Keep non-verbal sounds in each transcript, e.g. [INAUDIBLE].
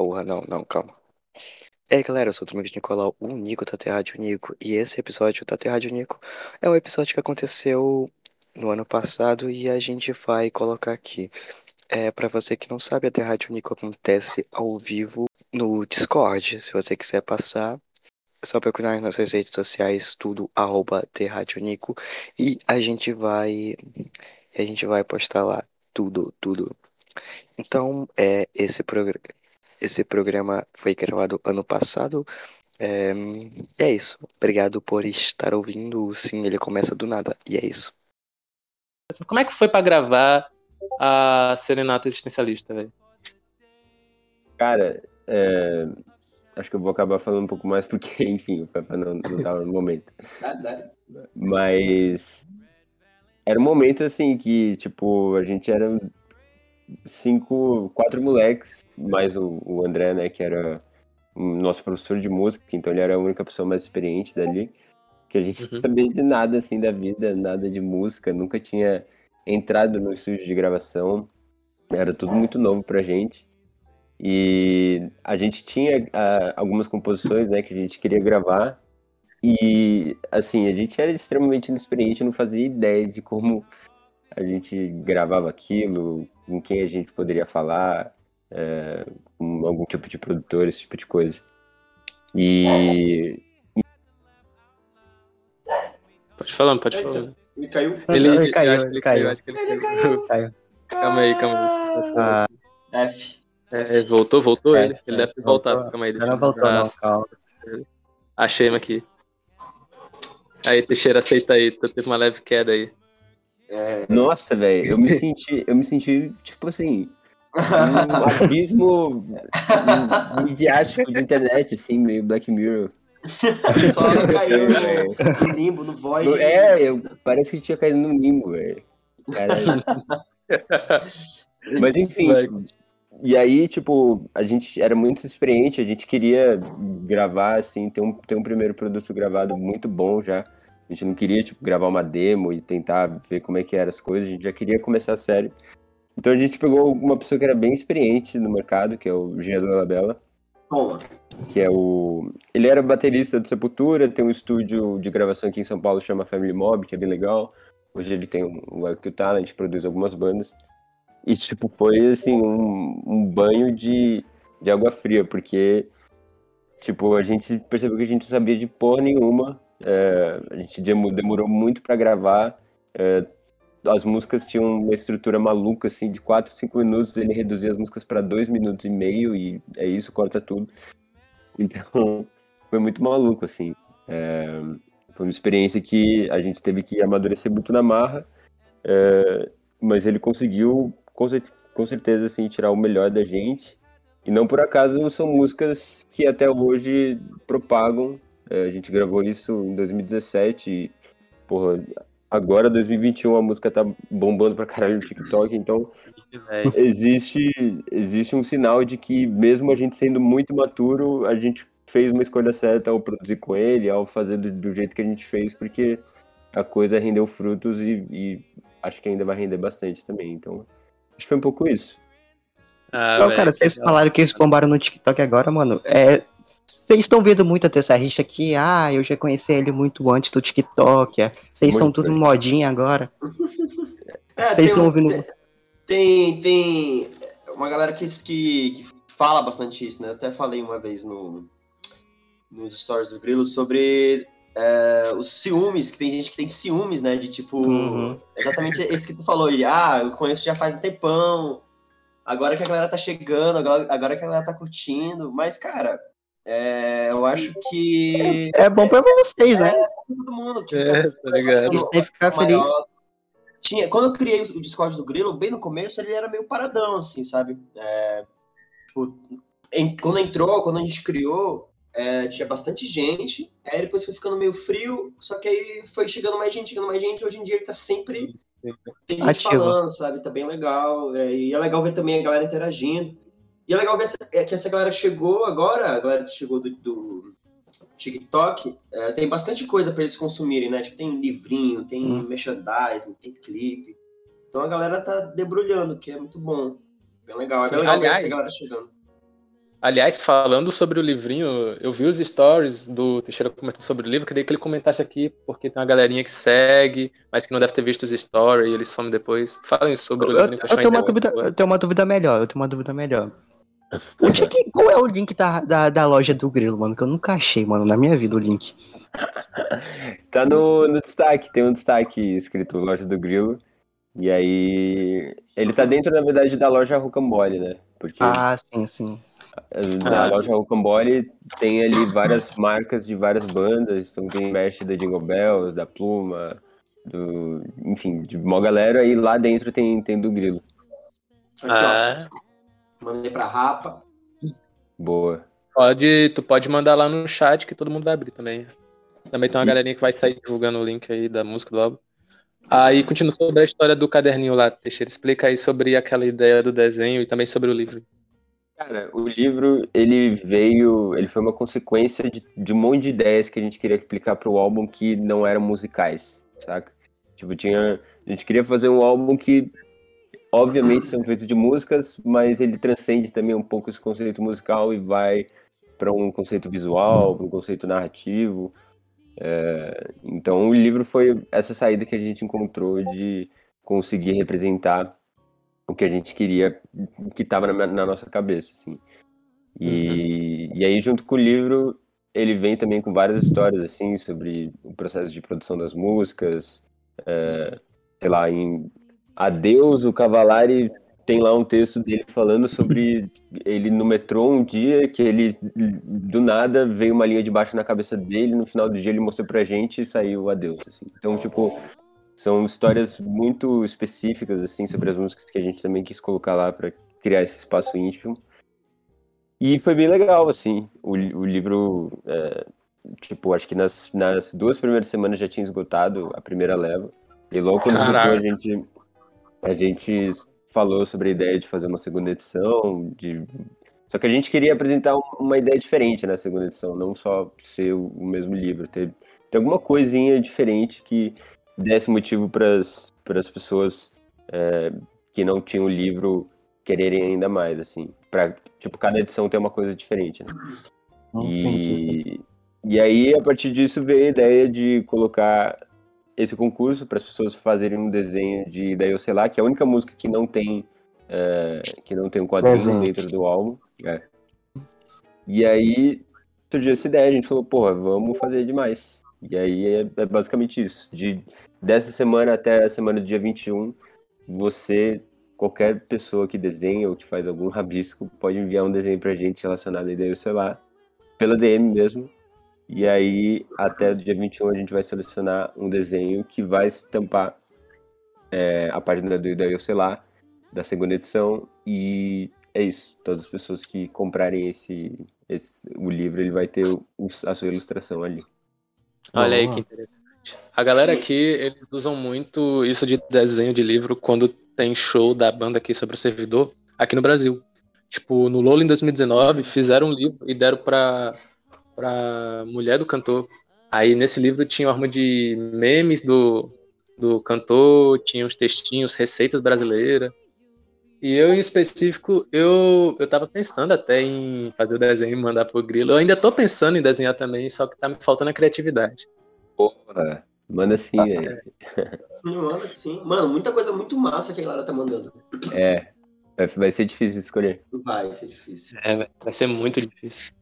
Porra, não, não, calma. Aí, galera, eu sou o Domingos Nicolau, o Nico da Rádio Nico, e esse episódio da Rádio Nico é um episódio que aconteceu no ano passado e a gente vai colocar aqui. É, para você que não sabe, a Rádio Nico acontece ao vivo no Discord. Se você quiser passar, é só procurar nas nossas redes sociais, tudo arroba Nico, e a gente vai a gente vai postar lá tudo, tudo. Então, é, esse, progr esse programa foi gravado ano passado. É, e é isso. Obrigado por estar ouvindo. Sim, ele começa do nada. E é isso. Como é que foi para gravar a Serenata Existencialista, velho? Cara, é... acho que eu vou acabar falando um pouco mais porque, [LAUGHS] enfim, o não, não tava no momento. Mas era um momento assim que, tipo, a gente era cinco, quatro moleques, mais o, o André, né, que era nosso professor de música, então ele era a única pessoa mais experiente dali, que a gente uhum. não sabia de nada, assim, da vida, nada de música, nunca tinha entrado no estúdio de gravação, era tudo muito novo pra gente. E a gente tinha uh, algumas composições, né, que a gente queria gravar, e, assim, a gente era extremamente inexperiente, não fazia ideia de como a gente gravava aquilo, com quem a gente poderia falar, é, com algum tipo de produtor, esse tipo de coisa. E. Pode falar, pode falar. Ele caiu? Ele, ele caiu, ele caiu. Ele caiu. caiu. Calma aí, calma aí. Ah, F. É, voltou, voltou É, ele. Ele deve ter voltou. voltado. Calma aí. Não, não voltou, não, Ah, calma. Achei ele aqui. Aí, Teixeira, aceita aí. Tu teve uma leve queda aí. É, Nossa, velho, eu me [LAUGHS] senti, eu me senti, tipo assim, [LAUGHS] um abismo midiático de internet, assim, meio Black Mirror. [LAUGHS] só caiu no, no limbo, no void. No- É, eu, parece que tinha caído no limbo, velho. Caralho. Mas enfim, e aí, tipo, a gente era muito experiente, a gente queria gravar, assim, ter um, ter um primeiro produto gravado muito bom já. A gente não queria, tipo, gravar uma demo e tentar ver como é que eram as coisas, a gente já queria começar sério. Então a gente pegou uma pessoa que era bem experiente no mercado, que é o Jean Labella, Bom, que é o... Ele era baterista do Sepultura, tem um estúdio de gravação aqui em São Paulo, chama Family Mob, que é bem legal. Hoje ele tem um o IQ Talent, produz algumas bandas. E, tipo, foi, assim, um, um banho de, de água fria, porque, tipo, a gente percebeu que a gente não sabia de porra nenhuma. É, a gente demo- demorou muito pra gravar. é, as músicas tinham uma estrutura maluca, assim, de 4, 5 minutos. Ele reduzia as músicas pra 2 minutos e meio, e é isso, corta tudo. Então, [LAUGHS] foi muito maluco, assim. É, foi uma experiência que a gente teve que amadurecer muito na marra, é, mas ele conseguiu, com, com certeza, assim, tirar o melhor da gente. E não por acaso são músicas que até hoje propagam. É, a gente gravou isso em 2017 e, porra, agora, 2021, a música tá bombando pra caralho no TikTok, então existe, existe um sinal de que, mesmo a gente sendo muito maturo, a gente fez uma escolha certa ao produzir com ele, ao fazer do, do jeito que a gente fez, porque a coisa rendeu frutos e, e acho que ainda vai render bastante também. Então, acho que foi um pouco isso. Ah, Não, velho, cara, vocês falaram que eles bombaram no TikTok agora, mano. É. Vocês estão vendo muito até essa rixa aqui. Ah, eu já conheci ele muito antes do TikTok. é. Vocês são tudo modinha agora. é, Vocês tem, estão ouvindo. tem, tem uma galera que, que, que fala bastante isso, né? Eu até falei uma vez no, nos stories do Grilo sobre é, os ciúmes, que tem gente que tem ciúmes, né? De tipo, Uhum. exatamente esse que tu falou, de, ah, eu conheço já faz um tempão, agora que a galera tá chegando, agora, agora que a galera tá curtindo, mas, cara, é, eu acho que É bom pra vocês, né? todo mundo que É, tá ligado. Eles têm que ficar maior. felizes. Tinha, quando eu criei o Discord do Grilo, bem no começo, ele era meio paradão, assim, sabe? É, tipo, em- quando entrou, quando a gente criou, é, tinha bastante gente, aí depois foi ficando meio frio, só que aí foi chegando mais gente, chegando mais gente, hoje em dia ele tá sempre tem gente Ativo. falando, sabe? Tá bem legal, é, e é legal ver também a galera interagindo. E é legal ver essa- é, que essa galera chegou agora, a galera que chegou do, do TikTok, é, tem bastante coisa pra eles consumirem, né? Tipo, tem livrinho, tem Hum. merchandising, tem clipe. Então a galera tá debrulhando, que é muito bom. Bem legal. É Sim, bem legal ver aliás- essa galera chegando. Aliás, falando sobre o livrinho, eu vi os stories do Teixeira comentando sobre o livro, queria que ele comentasse aqui, porque tem uma galerinha que segue, mas que não deve ter visto os stories e ele some depois. Falem sobre o Eu, livro. eu tenho uma dúvida, eu tenho uma dúvida melhor, eu tenho uma dúvida melhor. Onde é que, qual é o link da, da, da loja do Grilo, mano? Que eu nunca achei, mano, na minha vida o link. [LAUGHS] Tá no, no destaque, tem um destaque escrito Loja do Grilo. E aí. Ele tá dentro, na verdade, da loja Rocambole, né? Porque Ah, sim, sim. na Ah. loja Rocambole tem ali várias marcas de várias bandas. Então tem merch da Jingle Bells, da Pluma, do. Enfim, de uma galera. E lá dentro tem, tem do Grilo. Aqui, Ah, ó. Mandei pra Rapa. Boa. pode, tu pode mandar lá no chat que todo mundo vai abrir também. Também tem uma galerinha que vai sair divulgando o link aí da música do álbum. Aí continua sobre a história do caderninho lá, Teixeira. Explica aí sobre aquela ideia do desenho e também sobre o livro. Cara, o livro, ele veio, ele foi uma consequência de, de um monte de ideias que a gente queria explicar pro álbum que não eram musicais, saca? Tipo, tinha, a gente queria fazer um álbum que, obviamente, são feitos de músicas, mas ele transcende também um pouco esse conceito musical e vai para um conceito visual, para um conceito narrativo. É, então, o livro foi essa saída que a gente encontrou de conseguir representar o que a gente queria, que estava na, na nossa cabeça, assim. E, e aí, junto com o livro, ele vem também com várias histórias, assim, sobre o processo de produção das músicas, é, sei lá, em Adeus, o Cavalari tem lá um texto dele falando sobre ele no metrô um dia, que ele, do nada, veio uma linha de baixo na cabeça dele, no final do dia ele mostrou pra gente e saiu Adeus, assim. Então, tipo, são histórias muito específicas, assim, sobre as músicas que a gente também quis colocar lá para criar esse espaço íntimo. E foi bem legal, assim. O, o livro, é, tipo, acho que nas, nas duas primeiras semanas já tinha esgotado a primeira leva. E logo quando esgotou, a gente, a gente falou sobre a ideia de fazer uma segunda edição. De... Só que a gente queria apresentar um- uma ideia diferente na segunda edição, não só ser o, mesmo livro. Ter, ter alguma coisinha diferente que desse motivo para as pessoas é, que não tinham o livro quererem ainda mais, assim. Pra, tipo, cada edição ter uma coisa diferente, né? E, e aí, a partir disso, veio a ideia de colocar esse concurso para as pessoas fazerem um desenho de Daí Eu Sei Lá, que é a única música que não tem, é, que não tem um quadrinho Desenho. dentro do álbum. É. E aí surgiu essa ideia, a gente falou, porra, vamos fazer demais. E aí é, é basicamente isso. De, dessa semana até a semana do dia 21, você, qualquer pessoa que desenha ou que faz algum rabisco, pode enviar um desenho pra gente relacionado a Eu Sei Lá, pela DM mesmo. E aí, até o dia 21, a gente vai selecionar um desenho que vai estampar é, a página do Daí Eu Sei Lá, da segunda edição. E é isso. Todas as pessoas que comprarem esse, esse o livro, ele vai ter o- a sua ilustração ali. Olha aí que interessante. A galera aqui, eles usam muito isso de desenho de livro quando tem show da banda aqui sobre o servidor, aqui no Brasil. Tipo, no Lola em 2019, fizeram um livro e deram pra, pra mulher do cantor. Aí nesse livro tinha uma arma de memes do, do cantor, tinha os textinhos, receitas brasileiras. E eu, em específico, eu, eu tava pensando até em fazer o desenho e mandar pro Grilo. Eu ainda tô pensando em desenhar também, só que tá me faltando a criatividade. Porra, manda sim, velho. [LAUGHS] Mano, sim. Mano, muita coisa muito massa que a galera tá mandando. É. Vai, ser difícil de escolher. Vai ser difícil. É, vai ser muito difícil.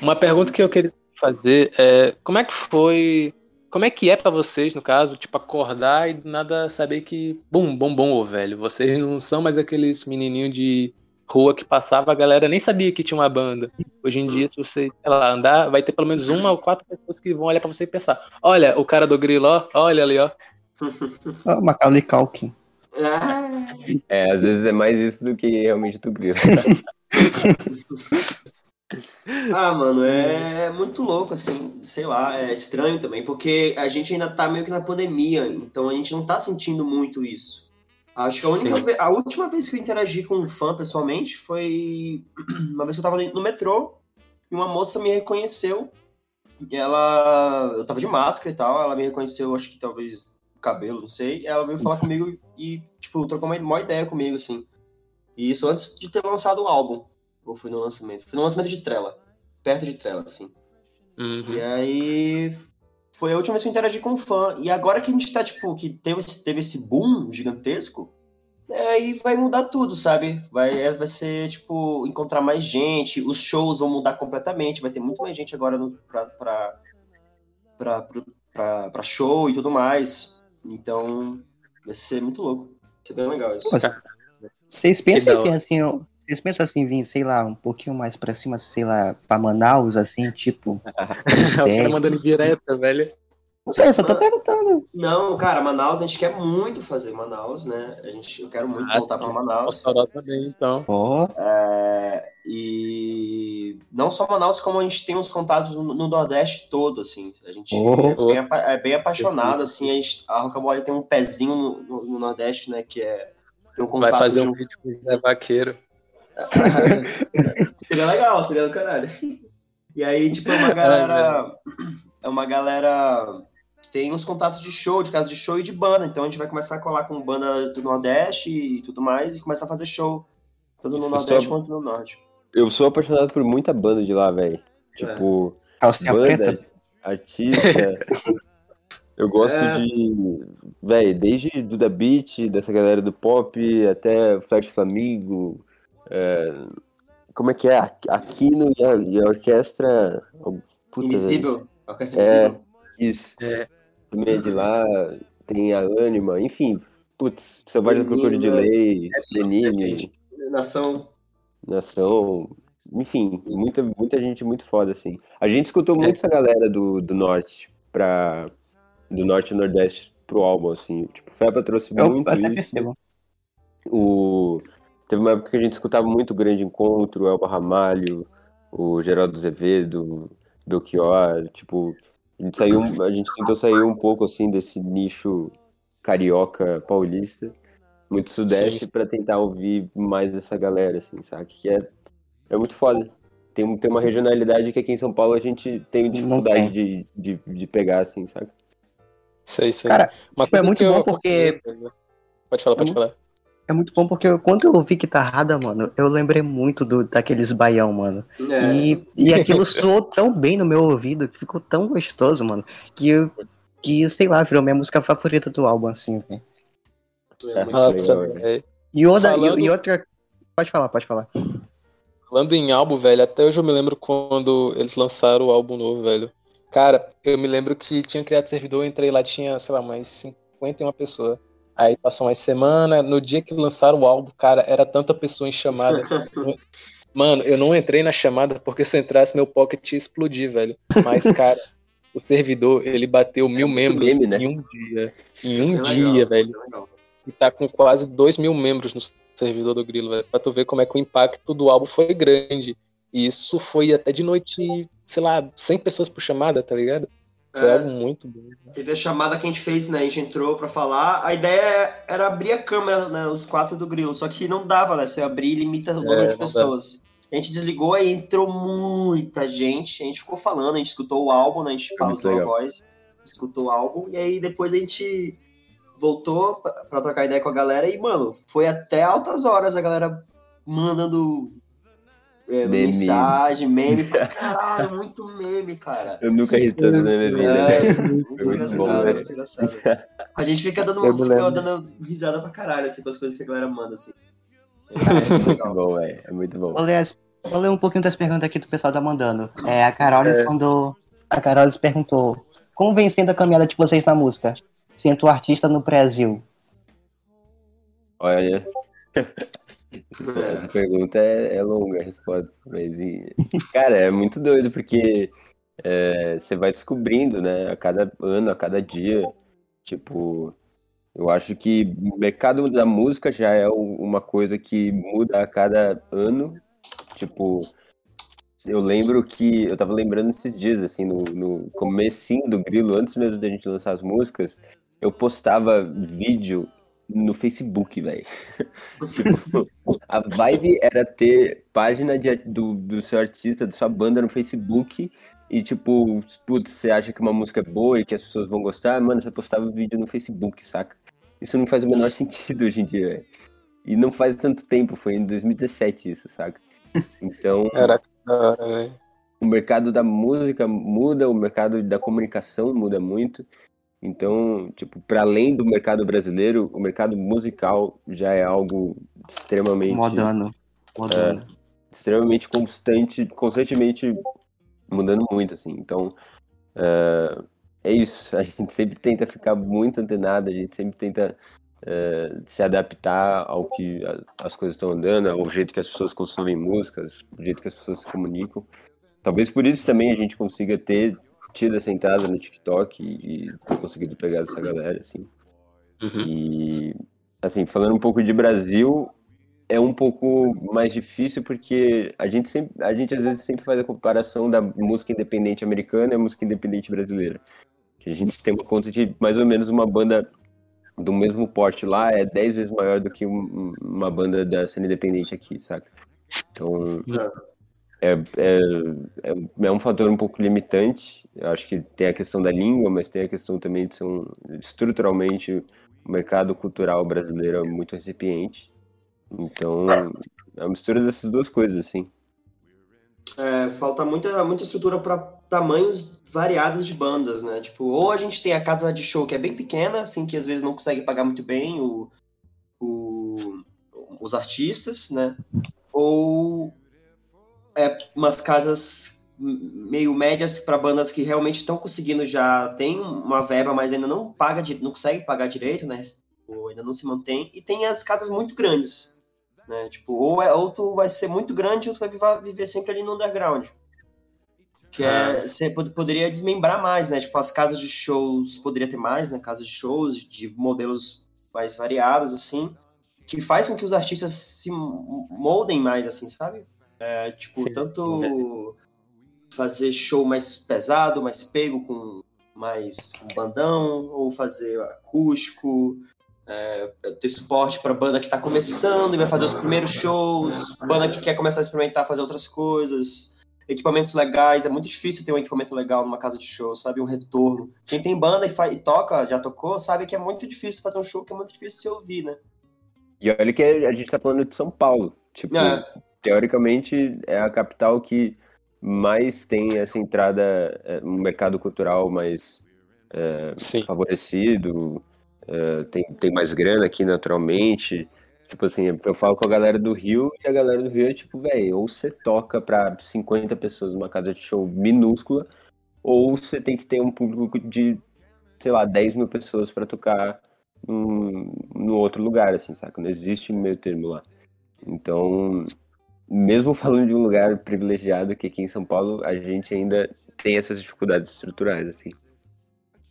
Uma pergunta que eu queria fazer é como é que foi, como é que é pra vocês, no caso, tipo, acordar e do nada saber que, bum, bom, bom, ô velho, vocês não são mais aqueles menininhos de rua que passava, a galera nem sabia que tinha uma banda. Hoje em dia, se você, sei lá, andar, vai ter pelo menos uma ou quatro pessoas que vão olhar pra você e pensar, olha, o cara do grilo, ó, olha ali, ó. Ah, Macaulay Culkin. É, às vezes é mais isso do que realmente do grilo. [LAUGHS] Ah, mano, é muito louco, assim, sei lá, é estranho também, porque a gente ainda tá meio que na pandemia, então a gente não tá sentindo muito isso. Acho que a, única Sim. ve- a última vez que eu interagi com um fã pessoalmente foi [CLEARS THROAT] uma vez que eu tava no metrô e uma moça me reconheceu. E ela. Eu tava de máscara e tal, ela me reconheceu, acho que talvez cabelo, não sei. E ela veio falar comigo e, tipo, trocou uma, uma ideia comigo, assim. E isso antes de ter lançado o álbum. Ou foi no lançamento? Foi no lançamento de Trela. Perto de Trela, assim. Uhum. E aí foi a última vez que eu interagi com um fã. E agora que a gente tá, tipo, que teve, esse- teve esse boom gigantesco, é, aí vai mudar tudo, sabe? Vai, é, vai ser, tipo, encontrar mais gente, os shows vão mudar completamente, vai ter muito mais gente agora no, pra, pra, pra, pra, pra show e tudo mais. Então, vai ser muito louco. Vai ser bem legal isso. Pô, Vocês pensam hora. assim, ó, vocês pensam assim, vir, sei lá, um pouquinho mais pra cima, sei lá, pra Manaus, assim, tipo. [LAUGHS] o cara sério? mandando direta, velho. Não sei, eu só tô perguntando. Não, cara, Manaus, a gente quer muito fazer Manaus, né? A gente, eu quero muito Ah, voltar pra sim. Manaus. Também, então. Ó, É, e não só Manaus, como a gente tem uns contatos no, no Nordeste todo, assim. A gente Oh. é, bem, é bem apaixonado, assim. A, gente, a Rocambole tem um pezinho no, no- no Nordeste, né? Que é. Tem um Vai contato fazer de um vídeo com o Zé Vaqueiro. [LAUGHS] seria legal, seria do caralho. E aí, tipo, é uma galera. É uma galera. que Tem uns contatos de show, de casa de show e de banda. Então a gente vai começar a colar com banda do Nordeste e tudo mais e começar a fazer show. Tanto no Nordeste só- quanto no Norte. Eu sou apaixonado por muita banda de lá, velho. Tipo, calcinha preta. banda, artista. [LAUGHS] Eu gosto É. de. Véi, desde Duda Beat, dessa galera do pop, até Flash Flamingo. É, Como é que é? A- Aquino e a, e a orquestra. Puta. Invisível. Orquestra É. Invisível. Isso. É. Também é de lá, tem a Anima, enfim. Putz, da Procura de. Lei, Lenine, Nação. Nação. Enfim, muita, muita gente muito foda, assim. A gente escutou muito essa galera do, do norte pra. Do norte e nordeste pro álbum, assim. Tipo, Fepa trouxe Eu muito até isso. percebo. O... Teve uma época que a gente escutava muito o Grande Encontro, o Elba Ramalho, o Geraldo Azevedo, Belchior, tipo, a gente saiu, a gente tentou sair um pouco assim desse nicho carioca paulista, muito sudeste, pra tentar ouvir mais essa galera, assim, sabe? Que é, é muito foda. Tem, um- tem uma regionalidade que aqui em São Paulo a gente tem dificuldade de, de, de pegar, assim, sabe? Sei, sei. Cara, Uma tipo, é muito que eu- bom porque- Pode falar, pode É falar. É muito bom porque eu- quando eu ouvi guitarrada, mano, eu lembrei muito do, daqueles baião, mano. É, E, e aquilo soou tão bem no meu ouvido, que ficou tão gostoso, mano, que eu, que, sei lá, virou minha música favorita do álbum, assim, velho. é Nossa, legal, velho. E outra, e- Falando- e outra. Pode falar, pode falar. Falando em álbum, velho, até hoje eu me lembro quando eles lançaram o álbum novo, velho. Cara, eu me lembro que tinha criado servidor, eu entrei lá, tinha, sei lá, mais 51 pessoas. Aí passou mais semana, no dia que lançaram o álbum, cara, era tanta pessoa em chamada. [LAUGHS] Mano, eu não entrei na chamada porque se eu entrasse meu pocket ia explodir, velho. Mas, [LAUGHS] cara, o servidor, ele bateu mil muito membros meme, né? em um dia. Em um bem dia, legal, velho. E tá com quase 2 mil membros no servidor do Grilo, velho. Pra tu ver como é que o impacto do álbum foi grande. E isso foi até de noite, sei lá, 100 pessoas por chamada, tá ligado? Foi É. algo muito bom. Teve a chamada que a gente fez, né? A gente entrou pra falar. A ideia era abrir a câmera, né? Os quatro do grilo. Só que não dava, né? Você abrir e limita o número É, de pessoas. A gente desligou e entrou muita gente. A gente ficou falando, a gente escutou o álbum, né? A gente pausou a voz, escutou o álbum. E aí depois a gente voltou pra trocar ideia com a galera. E, mano, foi até altas horas a galera mandando é, Meme. mensagem, meme. pra [LAUGHS] Caralho, muito meme, cara. Eu nunca ri tanto na minha vida, É, velho. muito muito engraçado, bom, velho. muito engraçado. A gente fica dando, Eu fica dando risada pra caralho, assim, com as coisas que a galera manda, assim. É, Muito legal. bom, velho. É muito bom. Vou ler, as- vou ler um pouquinho das perguntas aqui do pessoal tá mandando. É, a Carolis mandou. A Carolis perguntou: Como vem sendo a caminhada de vocês na música? Sendo artista no Brasil. Olha. Essa, pergunta é, é longa a resposta. Mas, cara, é muito doido, porque é, você vai descobrindo, né, a cada ano, a cada dia. Tipo, eu acho que o mercado da música já é uma coisa que muda a cada ano. Tipo, eu lembro que. Eu tava lembrando esses dias, assim, no, no comecinho do Grilo, antes mesmo da gente lançar as músicas, eu postava vídeo no Facebook, velho. tipo, [LAUGHS] a vibe era ter página de, do, do seu artista, da sua banda no Facebook. E tipo, putz, você acha que uma música é boa e que as pessoas vão gostar, mano, você postava vídeo no Facebook, saca? Isso não faz o menor sentido hoje em dia, velho. E não faz tanto tempo, foi em 2017 isso, saca? Então, [LAUGHS] Caraca, velho. o mercado da música muda, o mercado da comunicação muda muito. Então, tipo, para além do mercado brasileiro, o mercado musical já é algo extremamente Modano. Modano. extremamente constante, constantemente mudando muito, assim. Então, é, é isso. [LAUGHS] A gente sempre tenta ficar muito antenado, a gente sempre tenta é, se adaptar ao que as coisas estão andando, ao jeito que as pessoas consomem músicas, ao jeito que as pessoas se comunicam. Talvez por isso também a gente consiga ter tido essa entrada no TikTok e, e ter conseguido pegar essa galera, assim. Uhum. E, assim, falando um pouco de Brasil, é um pouco mais difícil porque a gente sempre, a gente às vezes sempre faz a comparação da música independente americana e a música independente brasileira. Que a gente tem uma conta de mais ou menos uma banda do mesmo porte lá é 10 vezes maior do que um- uma banda da cena independente aqui, saca? Então, é, é, é, é um fator um pouco limitante. Eu acho que tem a questão da língua, mas tem a questão também de ser um, estruturalmente o mercado cultural brasileiro é muito recipiente. Então, é uma mistura dessas duas coisas, assim. É, falta muita, muita estrutura para tamanhos variados de bandas, né? Tipo, ou a gente tem a casa de show que é bem pequena, assim, que às vezes não consegue pagar muito bem o, o- os artistas, né? Ou umas casas meio médias para bandas que realmente estão conseguindo já tem uma verba, mas ainda não paga, não consegue pagar direito, né? Ou ainda não se mantém. E tem as casas muito grandes, né? Tipo, ou, é, ou tu vai ser muito grande ou tu vai viver, viver sempre ali no underground. Que é, você pod- poderia desmembrar mais, né? Tipo, as casas de shows, poderia ter mais, né? Casas de shows de modelos mais variados, assim, que faz com que os artistas se moldem mais, assim, sabe? É, tipo, Sim. tanto fazer show mais pesado, mais pego, com mais um bandão, ou fazer acústico, é, ter suporte para banda que está começando e vai fazer os primeiros shows, banda que quer começar a experimentar fazer outras coisas, equipamentos legais. É muito difícil ter um equipamento legal numa casa de show, sabe? Um retorno. Quem tem banda e, e toca, já tocou, sabe que é muito difícil fazer um show, que é muito difícil se ouvir, né? E olha que a gente tá falando de São Paulo. Tipo, É. teoricamente é a capital que mais tem essa entrada, é, um mercado cultural mais Sim. favorecido, é, tem, tem mais grana aqui naturalmente. Tipo assim, eu falo com a galera do Rio e a galera do Rio é tipo, velho, ou você toca pra 50 pessoas numa casa de show minúscula, ou você tem que ter um público de, sei lá, 10 mil pessoas pra tocar num, no outro lugar, assim, saca? Não existe meio termo lá. Então, mesmo falando de um lugar privilegiado que aqui em São Paulo, a gente ainda tem essas dificuldades estruturais, assim.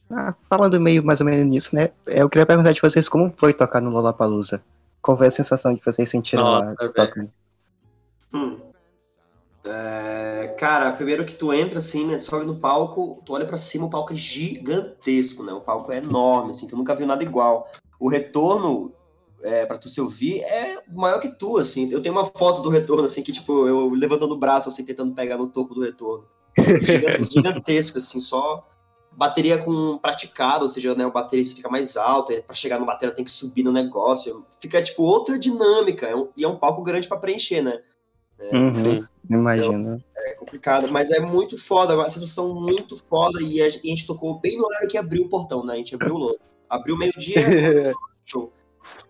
Ah, falando meio mais ou menos nisso, né? Eu queria perguntar de vocês como foi tocar no Lollapalooza. Qual foi a sensação que vocês sentiram Nossa, lá tocando? Hum. É, cara, primeiro que tu entra assim, né? Tu sobe no palco, tu olha pra cima, o palco é gigantesco, né? O palco é enorme, assim, tu nunca viu nada igual. O retorno, é, pra tu se ouvir, é maior que tu, assim. Eu tenho uma foto do retorno, assim, que, tipo, eu levantando o braço, assim, tentando pegar no topo do retorno. Giga- [LAUGHS] Gigantesco, assim, só bateria com praticado, ou seja, né, o baterista fica mais alto, e pra chegar no bateria tem que subir no negócio. Fica, tipo, outra dinâmica, é um- e é um palco grande pra preencher, né? Uhum, Sim. imagino. É complicado, mas é muito foda, é uma sensação muito foda. E a, e a gente tocou bem no horário que abriu o portão, né? A gente abriu o logo. Abriu meio-dia, [LAUGHS] show.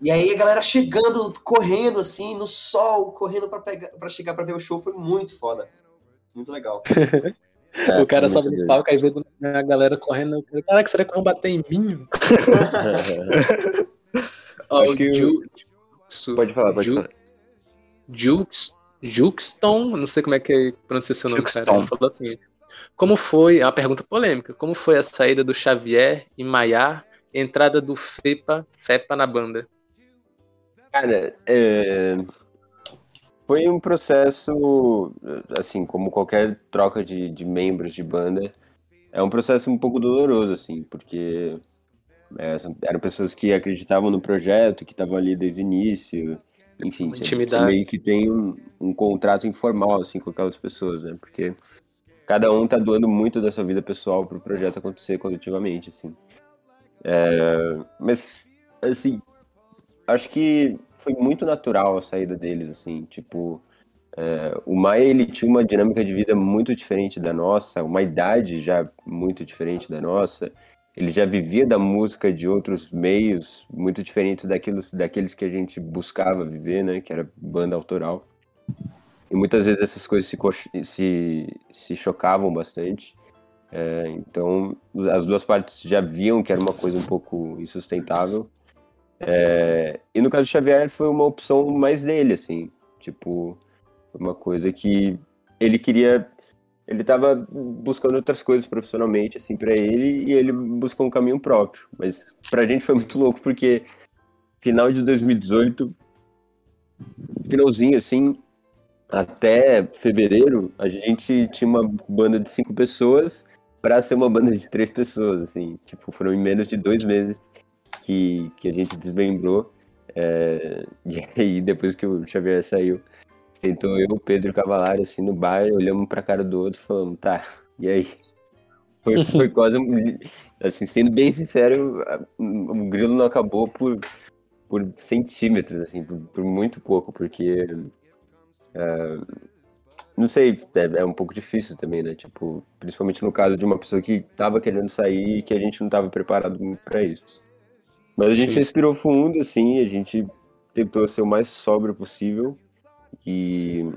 E aí a galera chegando, correndo assim, no sol, correndo pra, pegar, pra chegar pra ver o show, foi muito foda. Muito legal. [LAUGHS] É, o cara foi sobe no palco, aí vê a galera correndo. Caraca, será que vão bater em mim? [LAUGHS] Ó, Acho o que Ju- Pode falar, pode Ju- falar. Jux, Juxton, não sei como é que pronuncia seu nome, cara. Juxton. Ele falou assim: Como foi, é uma pergunta polêmica, como foi a saída do Xavier e Maiá, entrada do Fepa, Fepa na banda? Cara, é, foi um processo, assim, como qualquer troca de, de membros de banda, é um processo um pouco doloroso, assim, porque é, eram pessoas que acreditavam no projeto, que estavam ali desde o início, enfim, intimidade. meio que tem um, um contrato informal, assim, com aquelas pessoas, né, porque cada um tá doando muito da sua vida pessoal pro projeto acontecer coletivamente, assim. É, mas, assim, acho que foi muito natural a saída deles, assim, tipo, É, o Maia ele tinha uma dinâmica de vida muito diferente da nossa, uma idade já muito diferente da nossa. Ele já vivia da música de outros meios muito diferentes daqueles, daqueles que a gente buscava viver, né? Que era banda autoral. E muitas vezes essas coisas se, se, se chocavam bastante. É, então, as duas partes já viam que era uma coisa um pouco insustentável. É, e no caso do Xavier, foi uma opção mais dele, assim. Tipo, uma coisa que ele queria. Ele estava buscando outras coisas profissionalmente, assim, para ele, e ele buscou um caminho próprio. Mas pra gente foi muito louco, porque final de 2018, finalzinho, assim, até fevereiro, a gente tinha uma banda de cinco pessoas para ser uma banda de três pessoas, assim. Tipo, foram em menos de dois meses que, que a gente desmembrou. É, [LAUGHS] e aí, depois que o Xavier saiu, sentou eu, o Pedro Cavalari, assim, no bar, olhamos pra cara do outro e falamos, tá, e aí? [LAUGHS] Foi, foi [LAUGHS] quase, assim, sendo bem sincero, o grilo não acabou por, por centímetros, assim, por, por muito pouco, porque é, não sei, é, é, um pouco difícil também, né? Tipo, principalmente no caso de uma pessoa que tava querendo sair e que a gente não tava preparado para isso. Mas a gente Sim. respirou fundo, assim, a gente tentou ser o mais sóbrio possível e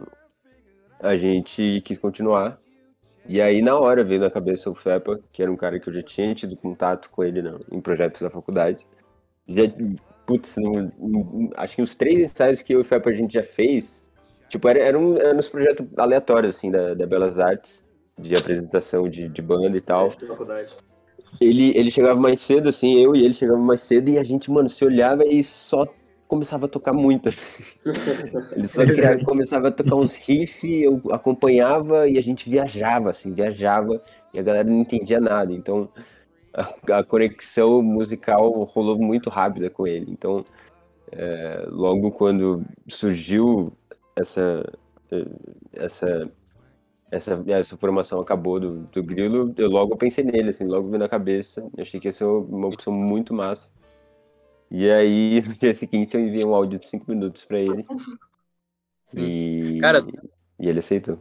a gente quis continuar. E aí, na hora, veio na cabeça o Fepa, que era um cara que eu já tinha tido contato com ele não, em projetos da faculdade. Já, putz, acho que uns três ensaios que eu e o Fepa a gente já fez, Tipo, era, era, um, era uns projetos aleatórios, assim, da, da Belas Artes, de apresentação de, de banda e tal. Ele, ele chegava mais cedo, assim, eu e ele chegava mais cedo e a gente, mano, se olhava e só começava a tocar muito. Assim. [LAUGHS] ele só criava, começava a tocar uns riffs, eu acompanhava e a gente viajava, assim, viajava e a galera não entendia nada. Então, a, a conexão musical rolou muito rápida com ele. Então, é, logo quando surgiu essa essa essa, essa formação acabou do, do Grilo, eu logo pensei nele, assim, logo vi na cabeça. Achei que ia ser uma opção muito massa. E aí, no dia seguinte, eu enviei um áudio de 5 minutos para ele. Sim. E, cara, e ele aceitou.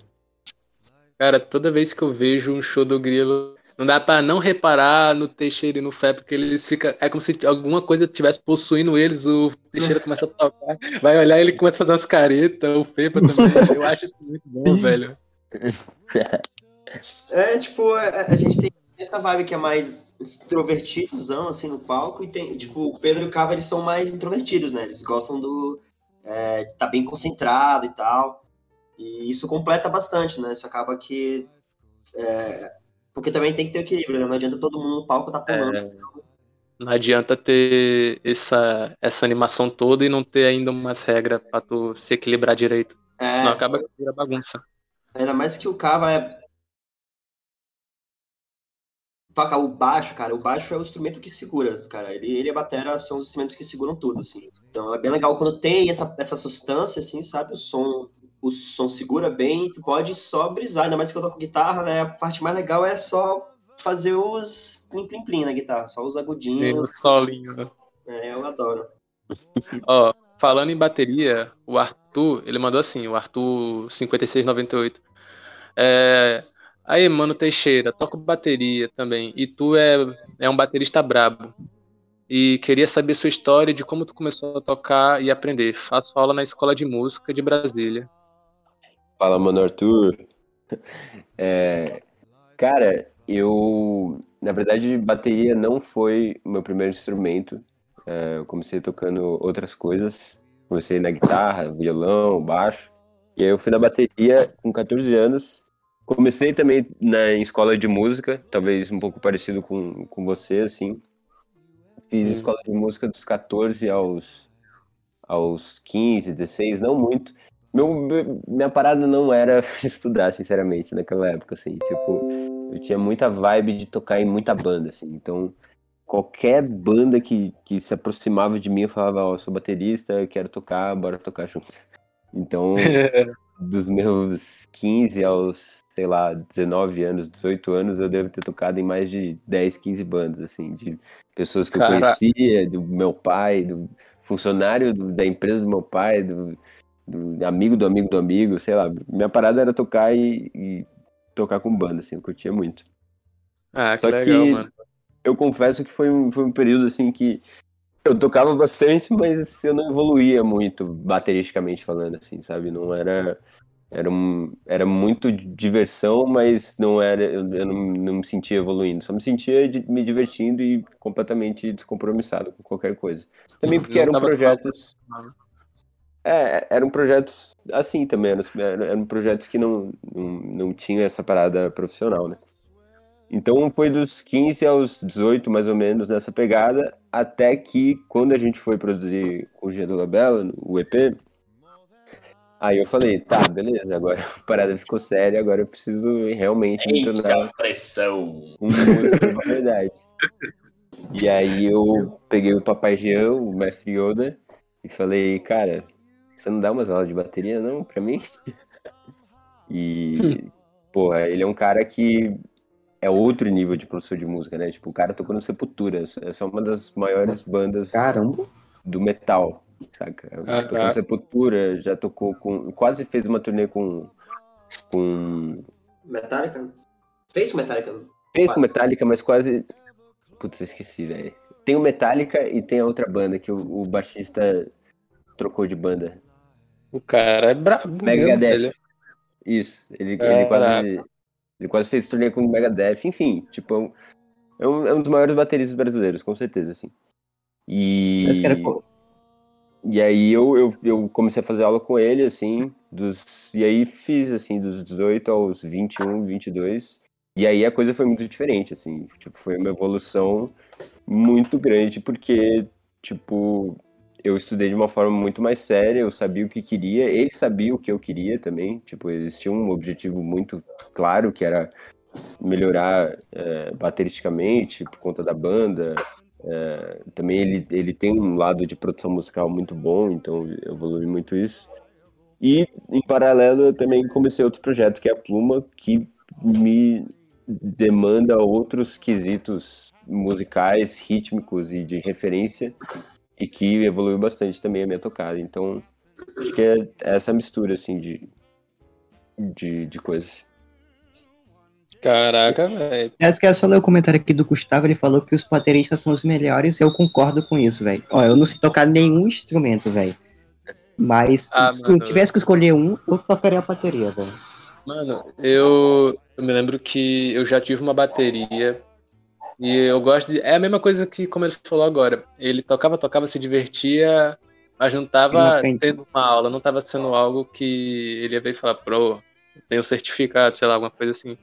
Cara, toda vez que eu vejo um show do Grilo, não dá para não reparar no Teixeira e no Fé, porque eles ficam. É como se alguma coisa estivesse possuindo eles. O Teixeira começa a tocar, vai olhar ele começa a fazer umas caretas, o Fepa [LAUGHS] também. Eu acho isso muito bom, velho. É, tipo, a, a gente tem essa vibe que é mais extrovertidozão, assim, no palco, e tem, tipo, o Pedro e o Cava, eles são mais introvertidos, né? Eles gostam do. É, tá bem concentrado e tal. E isso completa bastante, né? Isso acaba que. É, porque também tem que ter equilíbrio, né? Não adianta todo mundo no palco tá pulando. É, não adianta ter essa, essa animação toda e não ter ainda umas regras pra tu se equilibrar direito. É, Senão acaba que vira bagunça. Ainda mais que o Cava é. Toca o baixo, cara. O baixo é o instrumento que segura, cara. Ele, ele e a bateria são os instrumentos que seguram tudo, assim. Então é bem legal quando tem essa, essa substância, assim, sabe? O som o som segura bem, tu pode só brisar, ainda mais que eu toco guitarra, né? A parte mais legal é só fazer os plim plim plim na guitarra, só os agudinhos. o solinho, né? É, eu adoro. Ó, falando em bateria, o Arthur, ele mandou assim, o Arthur 5698. É, aí, mano Teixeira, toco bateria também, e tu é, é um baterista brabo. E queria saber sua história de como tu começou a tocar e aprender. Faço aula na Escola de Música de Brasília. Fala, mano Arthur. É, cara, eu. Na verdade, bateria não foi o meu primeiro instrumento. É, eu comecei tocando outras coisas. Comecei na guitarra, violão, baixo. E aí eu fui na bateria com 14 anos. Comecei também na escola de música, talvez um pouco parecido com, com você, assim. Fiz hum. escola de música dos 14 aos, aos 15, 16, não muito. Meu, minha parada não era [LAUGHS] estudar, sinceramente, naquela época, assim. Tipo, eu tinha muita vibe de tocar em muita banda, assim. Então, qualquer banda que, que se aproximava de mim, eu falava, ó, oh, sou baterista, eu quero tocar, bora tocar junto. Então, [LAUGHS] dos meus 15 aos, sei lá, 19 anos, 18 anos, eu devo ter tocado em mais de 10, 15 bandas, assim, de pessoas que Cara... eu conhecia, do meu pai, do funcionário da empresa do meu pai, do amigo do amigo do amigo, sei lá. Minha parada era tocar e, e tocar com banda, assim, eu curtia muito. Ah, que Só legal, que- mano. Eu confesso que foi um, foi um período, assim, que eu tocava bastante, mas eu não evoluía muito, bateristicamente falando, assim, sabe? Não era... Era, um, era muito diversão, mas não era, eu, eu não, não me sentia evoluindo. Só me sentia de- me divertindo e completamente descompromissado com qualquer coisa. Também porque eram projetos. só- É, eram projetos assim também, eram, eram projetos que não, não, não tinham essa parada profissional, né? Então foi dos 15 aos 18, mais ou menos, nessa pegada, até que quando a gente foi produzir o Gia do Labella, o EP, aí eu falei, tá, beleza, agora a parada ficou séria, agora eu preciso realmente me tornar pressão. um músico de verdade. E aí eu peguei o Papai Jean, o mestre Yoda, e falei, cara, você não dá umas aulas de bateria não pra mim? [LAUGHS] E, [LAUGHS] porra, ele é um cara que é outro nível de professor de música, né? Tipo, o cara tocou no Sepultura, essa é uma das maiores bandas Caramba. do metal, saca? Ah, tocou no Sepultura, já tocou com. Quase fez uma turnê com. com Metallica? Fez Metallica? Fez com Metallica, mas quase. Putz, eu esqueci, velho. Tem o Metallica e tem a outra banda que o, o baixista trocou de banda. O cara é brabo Megadeth. velho. Isso. Ele, Caraca. ele, quase, ele quase fez turnê com o Megadeth. Enfim, tipo, é um, é um, é um dos maiores bateristas brasileiros, com certeza, assim. E. Era E aí eu, eu, eu comecei a fazer aula com ele, assim, dos, e aí fiz, assim, dos 18 aos 21, 22, e aí a coisa foi muito diferente, assim, tipo, foi uma evolução muito grande, porque, tipo, eu estudei de uma forma muito mais séria, eu sabia o que queria, ele sabia o que eu queria também, tipo, existia um objetivo muito claro, que era melhorar é, bateristicamente, por conta da banda, é, também ele, ele tem um lado de produção musical muito bom, então eu evolui muito isso. E, em paralelo, eu também comecei outro projeto, que é a Pluma, que me demanda outros quesitos musicais, rítmicos e de referência, e que evoluiu bastante também a minha tocada. Então, acho que é essa mistura, assim, de, de, de coisas. Caraca, velho. Essa que é só ler o comentário aqui do Gustavo, ele falou que os bateristas são os melhores e eu concordo com isso, velho. Ó, eu não sei tocar nenhum instrumento, velho. Mas Ah, se mano. eu tivesse que escolher um, eu tocaria a bateria, velho. Mano, eu, eu me lembro que eu já tive uma bateria e eu gosto de. É a mesma coisa que como ele falou agora. Ele tocava, tocava, se divertia, mas não Não tava aprende. tendo uma aula, não tava sendo algo que ele ia ver e falar, pro, tem um certificado, sei lá, alguma coisa assim.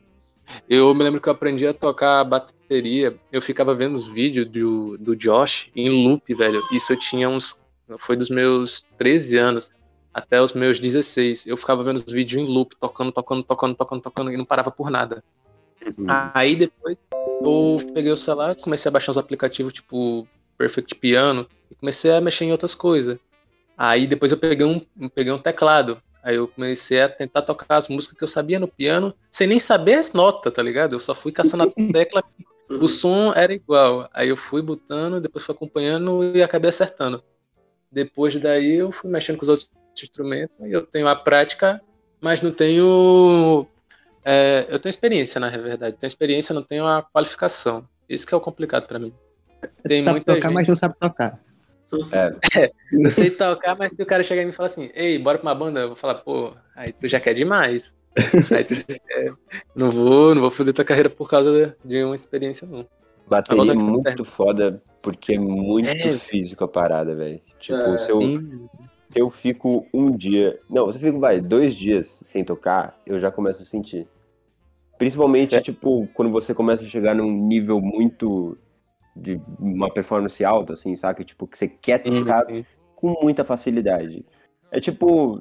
Eu me lembro que eu aprendi a tocar bateria, eu ficava vendo os vídeos do, do Josh em loop, velho. Isso eu tinha uns. Foi dos meus 13 anos até os meus 16. Eu ficava vendo os vídeos em loop, tocando, tocando, tocando, tocando, tocando, e não parava por nada. Aí depois eu peguei o celular, comecei a baixar uns aplicativos tipo Perfect Piano e comecei a mexer em outras coisas. Aí depois eu peguei um, eu peguei um teclado. Aí eu comecei a tentar tocar as músicas que eu sabia no piano, sem nem saber as notas, tá ligado? Eu só fui caçando a [LAUGHS] tecla, o som era igual. Aí eu fui botando, depois fui acompanhando e acabei acertando. Depois daí eu fui mexendo com os outros instrumentos e eu tenho a prática, mas não tenho. É, eu tenho experiência, na verdade. Tenho experiência, não tenho a qualificação. Isso que é o complicado pra mim. Tem sabe muita tocar, gente- mas não sabe tocar. [LAUGHS] Eu sei tocar, mas se o cara chegar e falar assim, ei, bora pra uma banda, eu vou falar, pô, aí tu já quer demais. [LAUGHS] Aí tu já quer. Não vou, não vou foder tua carreira por causa de uma experiência, não. Bateria é muito foda, porque é muito É. físico a parada, velho. Tipo, É, se eu, Sim. se eu fico um dia. Não, se eu fico, vai, dois dias sem tocar, eu já começo a sentir. Principalmente, Certo. tipo, quando você começa a chegar num nível muito. de uma performance alta, assim, saca? Tipo, que você quer tocar Uhum. com muita facilidade. É tipo,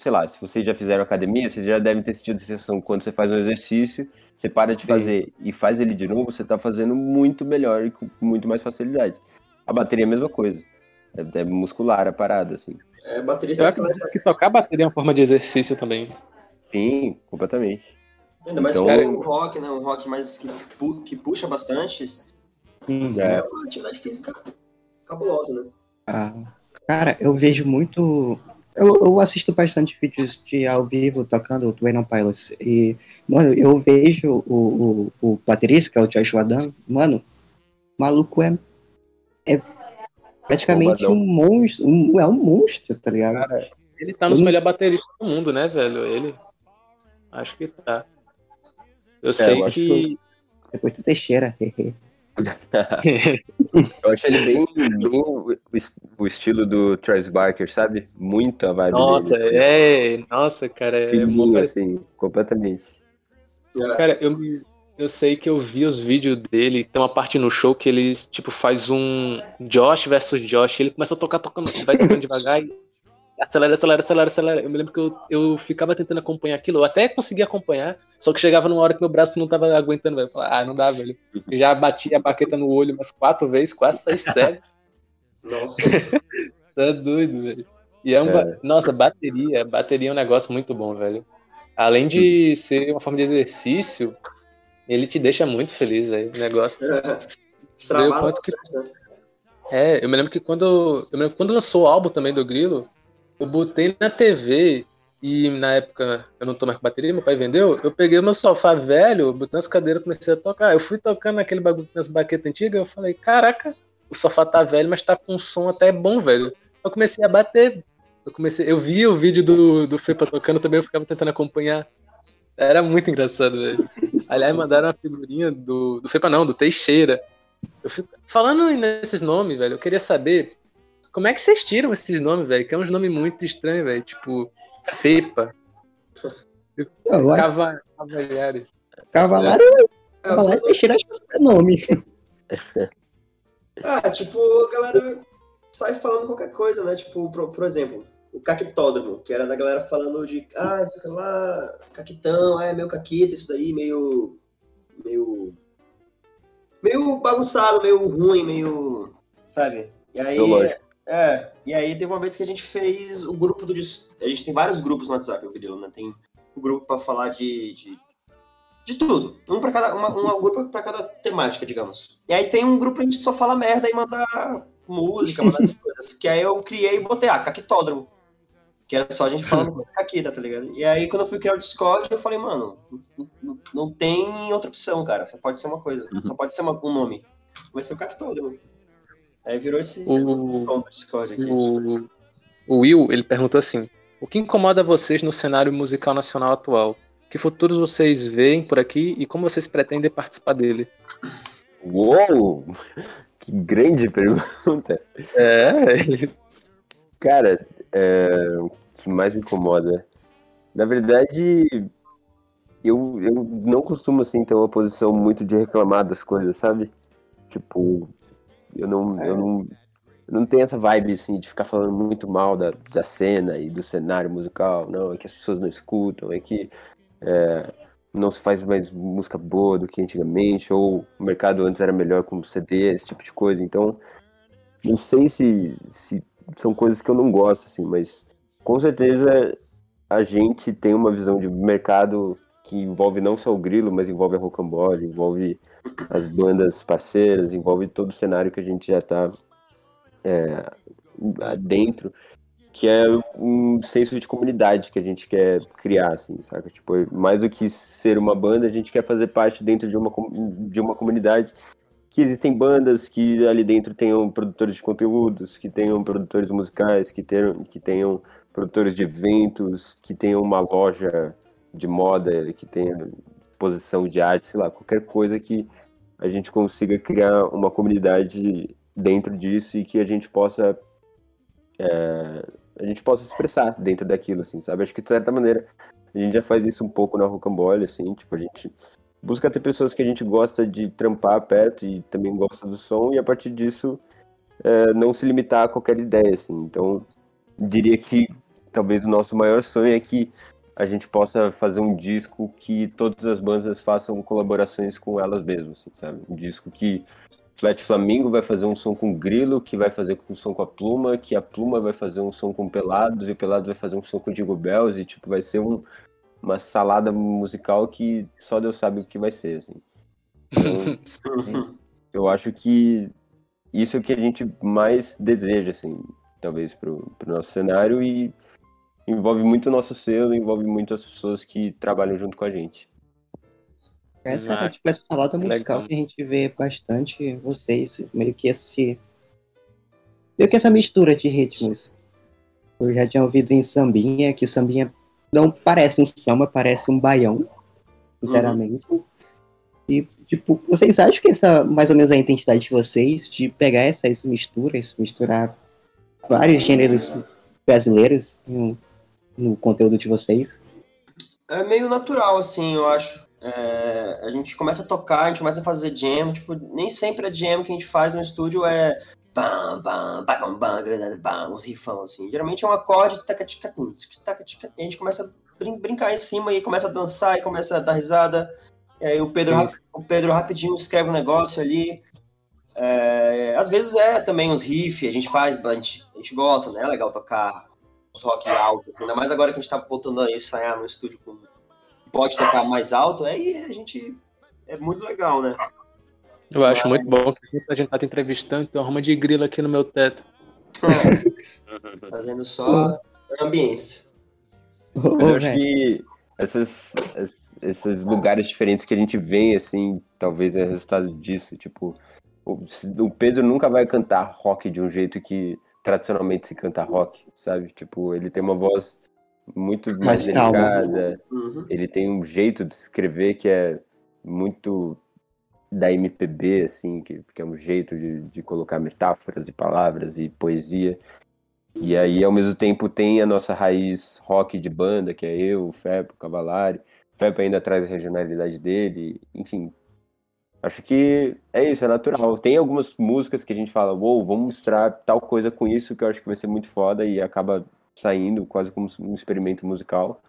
sei lá, se vocês já fizeram academia, vocês já devem ter sentido a sensação quando você faz um exercício, você para de Sim. fazer e faz ele de novo, você tá fazendo muito melhor e com muito mais facilidade. A bateria é a mesma coisa. É, é muscular a parada, assim. É, baterista Eu é acredito que tocar bateria é uma forma de exercício também. Sim, completamente. Ainda mais Então- que um rock, né? Um rock mais que, pu- que puxa bastante. É. É uma atividade física cabulosa, né? Ah, cara, eu vejo muito Eu, eu assisto bastante vídeos de ao vivo tocando o Twin Pilots. E, mano, eu vejo o, o, o baterista, que é o Joshua Dunn, mano, o maluco é, é praticamente Bombadão. um monstro. Um, é um monstro, tá ligado? Cara, Ele tá nos melhores bateristas do mundo, né, velho? Ele. Acho que tá. Eu sei eu acho que. Depois do Teixeira. [LAUGHS] eu acho ele bem, [LAUGHS] bem o, es- o estilo do Travis Barker, sabe? Muito a vibe Nossa, dele. é. Nossa, cara, é. Fininho, parecido. assim, completamente. Cara, eu, eu sei que eu vi os vídeos dele. Tem uma parte no show que ele, tipo, faz um Josh versus Josh. Ele começa a tocar, tocando, vai tocando [LAUGHS] devagar e acelera, acelera, acelera, acelera. Eu me lembro que eu, eu ficava tentando acompanhar aquilo. Eu até conseguia acompanhar, só que chegava numa hora que meu braço não tava aguentando, velho. Eu falava, ah, não dá, velho. Eu já bati a baqueta no olho umas quatro vezes, quase saí cego. Nossa. [LAUGHS] Tá doido, velho. E é um ba- Nossa, bateria. Bateria é um negócio muito bom, velho. Além de ser uma forma de exercício, ele te deixa muito feliz, velho. O negócio. Extravado quanto que- né? É, eu me lembro que quando. Eu me lembro que quando lançou o álbum também do Grilo, eu botei na TV e na época eu não tô mais com bateria, meu pai vendeu. Eu peguei o meu sofá velho, botei nas cadeiras comecei a tocar. Eu fui tocando naquele bagulho nas baquetas antigas, eu falei, caraca, o sofá tá velho, mas tá com um som até bom, velho. Eu comecei a bater. Eu comecei, eu vi o vídeo do, do Fepa tocando também, eu ficava tentando acompanhar. Era muito engraçado, velho. Aliás, mandaram uma figurinha do, do Fepa não, do Teixeira. Eu fico, falando nesses nomes, velho, eu queria saber como é que vocês tiram esses nomes, velho? Que é uns nomes muito estranhos, velho. Tipo, Fepa, Agora, Cava, Cavalhari. Cavalario, É, que é nome. [LAUGHS] Ah, tipo, a galera sai falando qualquer coisa, né? Tipo, por, por exemplo, o caquitódromo, que era da galera falando de, ah, isso aqui lá, caquitão, ah, é meio caquita, isso daí, meio. meio. meio bagunçado, meio ruim, meio. sabe? E aí. Zoológico. É, e aí teve uma vez que a gente fez o grupo do. A gente tem vários grupos no WhatsApp, o Grilo, né? Tem um grupo pra falar de. de de tudo. Um para cada, uma, um grupo para cada temática, digamos. E aí tem um grupo que a gente só fala merda e manda música, manda essas [LAUGHS] coisas. Que aí eu criei e botei, ah, caquitódromo. Que era só a gente falando [LAUGHS] coisa caquita, tá ligado? E aí quando eu fui criar o Discord, eu falei, mano, não, não- não tem outra opção, cara. Só pode ser uma coisa. Só pode ser uma- um nome. Vai ser o caquitódromo. Aí virou esse O, tom do Discord aqui. o, o Will, ele perguntou assim: O que incomoda vocês no cenário musical nacional atual? Que futuros vocês veem por aqui e como vocês pretendem participar dele? Uou! [LAUGHS] Que grande pergunta. É, Cara, é, o que mais me incomoda? Na verdade, eu, eu não costumo, assim, ter uma posição muito de reclamar das coisas, sabe? Tipo, eu não, eu não, não tenho essa vibe, assim, de ficar falando muito mal da, da cena e do cenário musical. Não, é que as pessoas não escutam, é que é, não se faz mais música boa do que antigamente, ou o mercado antes era melhor com CD, esse tipo de coisa. Então, não sei se, se são coisas que eu não gosto, assim, mas com certeza a gente tem uma visão de mercado que envolve não só o grilo, mas envolve a rocambole, envolve as bandas parceiras, envolve todo o cenário que a gente já está dentro, que é um senso de comunidade que a gente quer criar, assim, saca? Tipo, mais do que ser uma banda, a gente quer fazer parte dentro de uma, de uma comunidade que tem bandas que ali dentro tenham produtores de conteúdos, que tenham produtores musicais, que tenham, que tenham produtores de eventos, que tenham uma loja de moda, que tenha exposição de arte, sei lá, qualquer coisa que a gente consiga criar uma comunidade dentro disso e que a gente possa é, a gente possa expressar dentro daquilo, assim, sabe? Acho que de certa maneira a gente já faz isso um pouco na Rocambole, assim, tipo, a gente busca ter pessoas que a gente gosta de trampar perto e também gosta do som e a partir disso é, não se limitar a qualquer ideia, assim. Então, diria que talvez o nosso maior sonho é que a gente possa fazer um disco que todas as bandas façam colaborações com elas mesmas, assim, sabe? Um disco que Flat Flamingo vai fazer um som com Grilo, que vai fazer um som com a Pluma, que a Pluma vai fazer um som com Pelados, e o Pelados vai fazer um som com Digo Bells, e tipo, vai ser um, uma salada musical que só Deus sabe o que vai ser, assim. [LAUGHS] Então, eu acho que isso é o que a gente mais deseja, assim, talvez pro, pro nosso cenário, e envolve muito o nosso selo, envolve muito as pessoas que trabalham junto com a gente. Essa é tipo essa salada musical legal. que a gente vê bastante vocês, meio que esse. Meio que essa mistura de ritmos. Eu já tinha ouvido em sambinha, que sambinha não parece um samba, parece um baião, sinceramente. E, tipo, vocês acham que essa mais ou menos a identidade de vocês, de pegar essas misturas, misturar vários gêneros brasileiros no, no conteúdo de vocês? É meio natural, assim, eu acho. É, a gente começa a tocar, a gente começa a fazer jam, tipo, nem sempre a jam que a gente faz no estúdio é bam, bam, bam, bam, bam, uns rifão, assim. Geralmente é um acorde, taca, tica, taca, tica, a gente começa a brin- brincar em cima e começa a dançar e começa a dar risada. E aí o Pedro, o Pedro rapidinho escreve um negócio ali. É, às vezes é também uns riffs, a gente faz, a gente, a gente gosta, né? É legal tocar rock alto, ainda mais agora que a gente tá voltando a ensaiar no estúdio com pode tocar mais alto, aí a gente é muito legal, né? Eu acho muito bom que a gente tá te entrevistando, então arruma de grilo aqui no meu teto. Fazendo só ambiência. Mas eu acho que essas, es- esses lugares diferentes que a gente vem, assim, talvez é resultado disso. Tipo, o Pedro nunca vai cantar rock de um jeito que tradicionalmente se canta rock, sabe? Tipo, ele tem uma voz muito mais delicada, Uhum. ele tem um jeito de escrever que é muito da MPB, assim, que, que é um jeito de, de colocar metáforas e palavras e poesia. E aí, ao mesmo tempo, tem a nossa raiz rock de banda, que é eu, o Fepo, o Cavalari. O Fepo ainda traz a regionalidade dele, enfim. Acho que é isso, é natural. Tem algumas músicas que a gente fala, uou, vamos mostrar tal coisa com isso que eu acho que vai ser muito foda e acaba saindo quase como um experimento musical.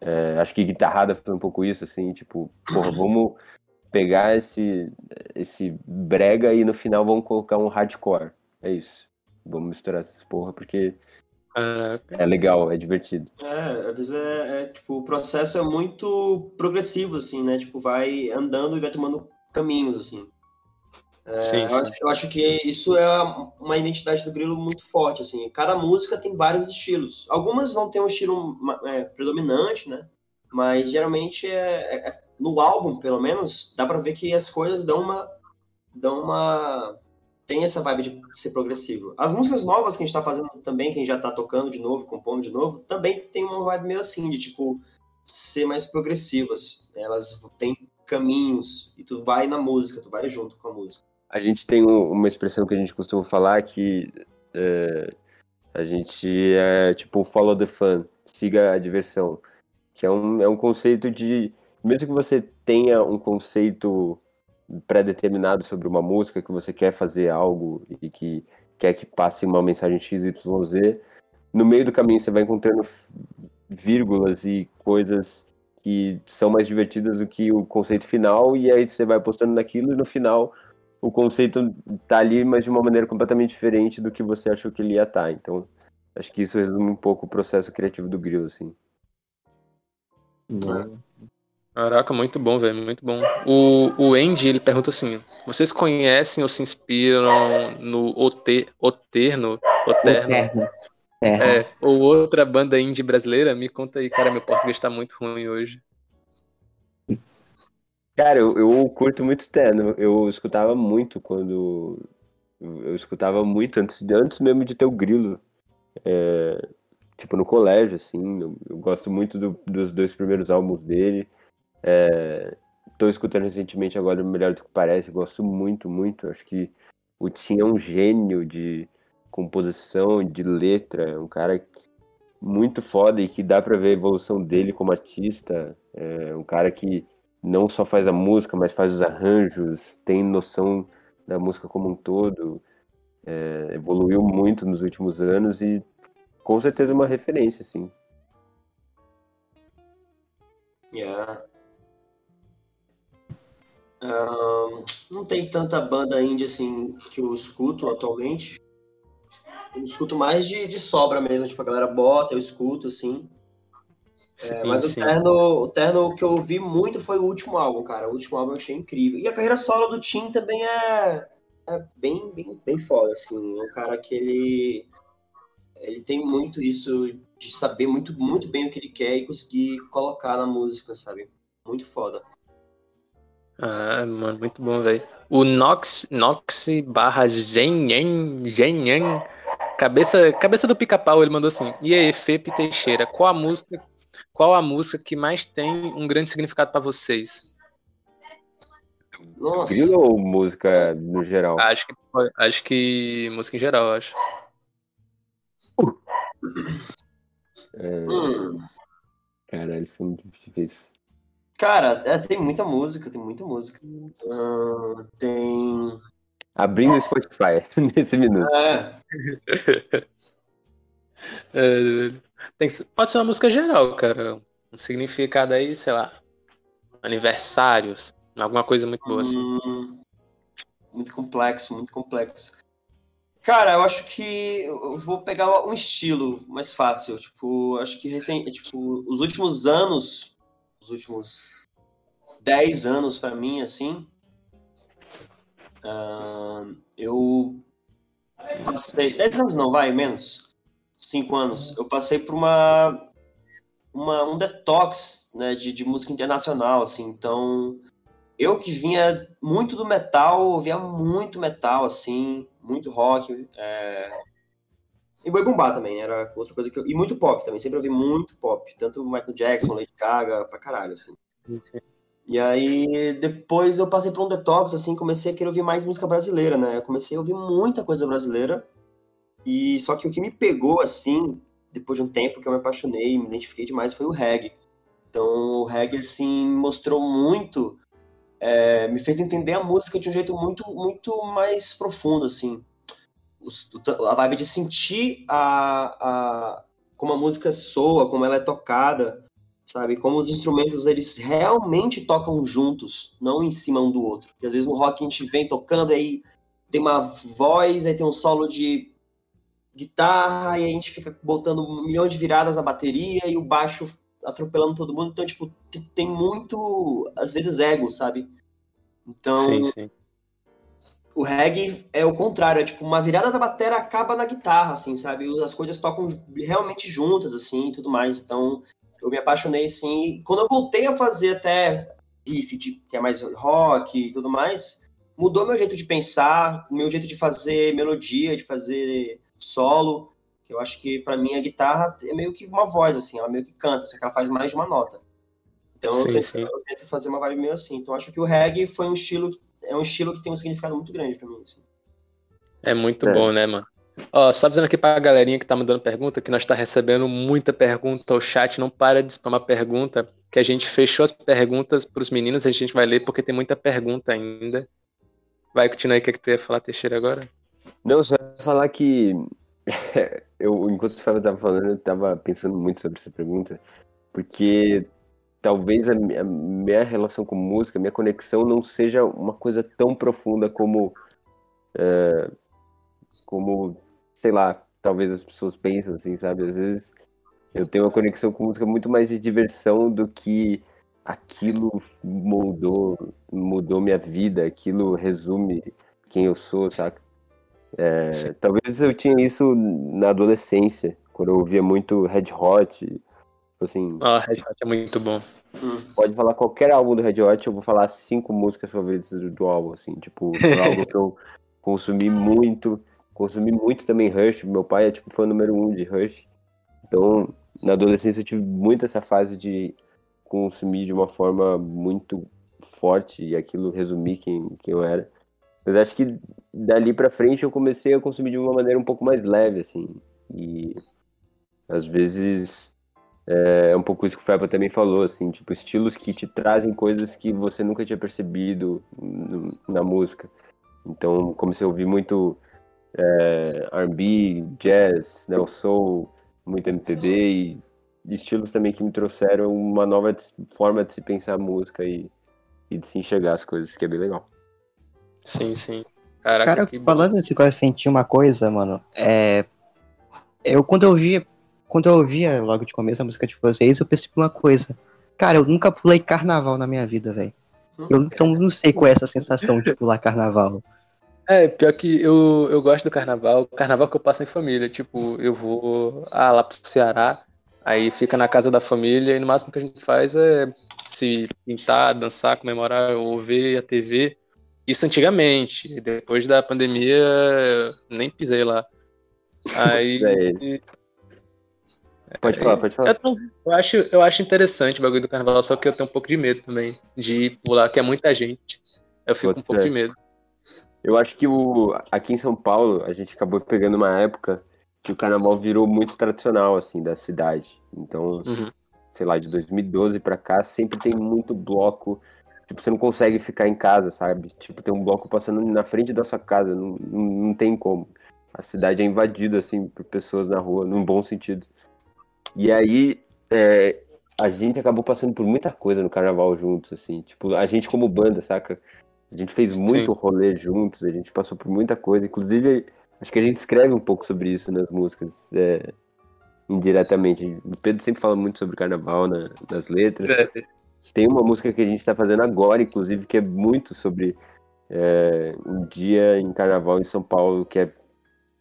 É, acho que Guitarrada foi um pouco isso, assim, tipo, porra, [LAUGHS] vamos pegar esse, esse brega e no final vamos colocar um hardcore. É isso. Vamos misturar essas porra porque Ah, é legal, é divertido. É, às vezes é, é, tipo, o processo é muito progressivo, assim, né? Tipo, vai andando e vai tomando caminhos, assim. É, sim, eu, sim. acho, eu acho que isso é uma identidade do Grilo muito forte, assim. Cada música tem vários estilos. Algumas vão ter um estilo é, predominante, né? Mas geralmente é, é- é- no álbum, pelo menos, dá pra ver que as coisas dão uma dão uma tem essa vibe de ser progressivo. As músicas novas que a gente tá fazendo também, que a gente já tá tocando de novo, compondo de novo, também tem uma vibe meio assim de tipo ser mais progressivas. Elas têm caminhos e tu vai na música, tu vai junto com a música. A gente tem um- uma expressão que a gente costuma falar que é, a gente é tipo follow the fun, siga a diversão, que é um, é um conceito de, mesmo que você tenha um conceito pré-determinado sobre uma música, que você quer fazer algo e que quer que passe uma mensagem XYZ, no meio do caminho você vai encontrando vírgulas e coisas que são mais divertidas do que o conceito final, e aí você vai apostando naquilo e no final o conceito tá ali, mas de uma maneira completamente diferente do que você achou que ele ia estar. Então, acho que isso resume um pouco o processo criativo do Grill, assim. Caraca, muito bom, velho, muito bom. O, o Andy, ele pergunta assim, vocês conhecem ou se inspiram no Ote, Oterno, Oterno, Eterno. é, ou outra banda indie brasileira? Me conta aí, cara, meu português tá muito ruim hoje. Cara, eu, eu curto muito Terno. Eu escutava muito quando. Eu escutava muito antes, antes mesmo de ter o Grilo. É, tipo, no colégio, assim. Eu, eu gosto muito do- dos dois primeiros álbuns dele. É, tô escutando recentemente agora o Melhor do que Parece. Gosto muito, muito. Acho que o Tim é um gênio de composição, de letra. É um cara muito foda e que dá pra ver a evolução dele como artista. É um cara que não só faz a música, mas faz os arranjos, tem noção da música como um todo, é, evoluiu muito nos últimos anos e com certeza uma referência, assim. Yeah. Ahn, não tem tanta banda indie assim que eu escuto atualmente. Eu escuto mais de, de sobra mesmo, tipo, a galera bota, eu escuto, assim. Sim, É, mas o sim. Terno, o Terno que eu ouvi muito foi o último álbum, cara. O último álbum eu achei incrível. E a carreira solo do Tim também é, é bem, bem, bem foda, assim. É um cara que ele, ele tem muito isso de saber muito, muito bem o que ele quer e conseguir colocar na música, sabe? Muito foda. Ah, mano, muito bom, velho. O Nox, Nox barra Genyen, Genyen, cabeça, cabeça do pica-pau, ele mandou assim. E aí, Fepe Teixeira, qual a música, qual a música que mais tem um grande significado pra vocês? Nossa. Grilo ou música no geral? Acho que, acho que música em geral, acho. É, Hum. Caralho, isso é muito difícil. Cara, é, tem muita música, tem muita música. Ah, tem. Abrindo o Spotify [LAUGHS] nesse minuto. É, [LAUGHS] É, tem que ser- pode ser uma música geral, cara. Um significado aí, sei lá. Aniversários. Alguma coisa muito boa assim. hum, muito complexo, muito complexo. Cara, eu acho que eu vou pegar um estilo mais fácil. Tipo, acho que recém, tipo, os últimos anos, os últimos 10 anos pra mim, assim, ah, eu passei. 10 anos não, vai, menos. 5 anos. Eu passei por uma, uma um detox né, de, de música internacional, assim. Então, eu que vinha muito do metal, ouvia muito metal, assim, muito rock. É... E boi bumbá também, era outra coisa que eu... E muito pop também, sempre ouvi muito pop. Tanto Michael Jackson, Lady Gaga, pra caralho, assim. E aí, depois eu passei por um detox, assim, comecei a querer ouvir mais música brasileira, né? Eu comecei a ouvir muita coisa brasileira. E só que o que me pegou, assim, depois de um tempo que eu me apaixonei, me identifiquei demais, foi o reggae. Então, o reggae, assim, mostrou muito, é, me fez entender a música de um jeito muito, muito mais profundo, assim. A vibe de sentir a, a, como a música soa, como ela é tocada, sabe? Como os instrumentos eles realmente tocam juntos, não em cima um do outro. Porque às vezes no rock a gente vem tocando aí tem uma voz, aí tem um solo de guitarra, e a gente fica botando um milhão de viradas na bateria e o baixo atropelando todo mundo. Então, tipo, tem- muito, às vezes, ego, sabe? Então, Sim, sim. o reggae é o contrário, é tipo, uma virada da bateria acaba na guitarra, assim, sabe? As coisas tocam realmente juntas, assim, e tudo mais. Então, eu me apaixonei. E quando eu voltei a fazer até riff, de- que é mais rock e tudo mais, mudou meu jeito de pensar, meu jeito de fazer melodia, de fazer solo. Que eu acho que, pra mim, a guitarra é meio que uma voz, assim, ela meio que canta, só que ela faz mais de uma nota. Então, eu Sim, tento, sim. eu tento fazer uma vibe meio assim. Então, eu acho que o reggae foi um estilo é um estilo que tem um significado muito grande pra mim. Assim. É muito É. bom, né, mano? Ó, só avisando aqui pra galerinha que tá mandando pergunta, que nós tá recebendo muita pergunta, o chat não para de spamar pergunta, que a gente fechou as perguntas pros meninos, a gente vai ler porque tem muita pergunta ainda. Vai, continua aí, o que, que tu ia falar, Teixeira, agora? Não, só ia falar que [LAUGHS] eu, enquanto o Fábio tava falando, eu tava pensando muito sobre essa pergunta, porque talvez a minha, a minha relação com música, minha conexão não seja uma coisa tão profunda como, é, como, sei lá, talvez as pessoas pensam assim, sabe? Às vezes eu tenho uma conexão com música muito mais de diversão do que aquilo moldou, mudou minha vida, aquilo resume quem eu sou, saca? É, talvez eu tinha isso na adolescência, quando eu ouvia muito Red Hot, tipo assim, Ó, Red Hot é muito bom. pode falar qualquer álbum do Red Hot, eu vou falar cinco músicas favoritas do, do álbum, assim, tipo, foi algo [LAUGHS] que eu consumi muito, consumi muito também Rush, meu pai é tipo fã número um de Rush, então na adolescência eu tive muito essa fase de consumir de uma forma muito forte e aquilo resumir quem, quem eu era. Mas acho que dali pra frente eu comecei a consumir de uma maneira um pouco mais leve, assim, e às vezes é um pouco isso que o Feba também falou, assim, tipo, estilos que te trazem coisas que você nunca tinha percebido na música. Então, comecei a ouvir muito é, R&B, jazz, né, o soul, muito MPB e estilos também que me trouxeram uma nova forma de se pensar a música e, e de se enxergar as coisas, que é bem legal. Sim, sim. Caraca, Cara, que falando nesse negócio de sentir uma coisa, mano, é. Eu quando eu ouvia. Quando eu ouvia logo de começo a música de vocês, eu percebi uma coisa. Cara, eu nunca pulei carnaval na minha vida, velho. Eu então não sei qual é essa sensação de pular carnaval. É, pior que eu, eu gosto do carnaval. O carnaval que eu passo em família. Tipo, eu vou ah, lá pro Ceará, aí fica na casa da família e no máximo que a gente faz é se pintar, dançar, comemorar ou ver a TV. Isso antigamente. Depois da pandemia, nem pisei lá. Aí. Pode falar, pode falar. Eu, eu acho, eu acho interessante o bagulho do carnaval, só que eu tenho um pouco de medo também de ir pular, que é muita gente. Eu fico Pode um pouco de medo. Eu acho que o, aqui em São Paulo, a gente acabou pegando uma época que o carnaval virou muito tradicional, assim, da cidade. Então, Uhum. sei lá, de 2012 pra cá, sempre tem muito bloco. Tipo, você não consegue ficar em casa, sabe? Tipo, tem um bloco passando na frente da sua casa, não, não, não tem como. A cidade é invadida, assim, por pessoas na rua, num bom sentido. E aí, é, a gente acabou passando por muita coisa no carnaval juntos, assim. Tipo, a gente como banda, saca? A gente fez muito rolê juntos, a gente passou por muita coisa. Inclusive, acho que a gente escreve um pouco sobre isso nas músicas, é, indiretamente. O Pedro sempre fala muito sobre carnaval na- nas letras. É, Tem uma música que a gente tá fazendo agora, inclusive, que é muito sobre é, um dia em carnaval em São Paulo, que é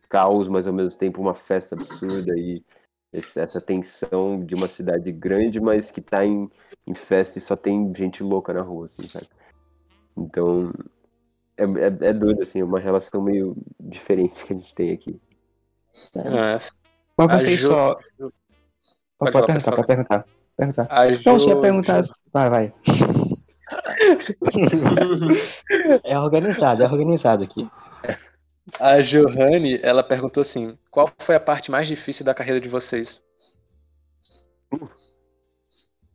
caos, mas ao mesmo tempo uma festa absurda e essa tensão de uma cidade grande, mas que tá em, em festa e só tem gente louca na rua, assim, sabe? Então, é, é, é doido, assim, é uma relação meio diferente que a gente tem aqui. é. Mas A vocês Jo- só. Pode Pode, falar, pode perguntar, falar. pode perguntar. perguntar. A Não, você perguntar. Vai, vai. [LAUGHS] é organizado, é organizado aqui. A Johanne, ela perguntou assim: qual foi a parte mais difícil da carreira de vocês?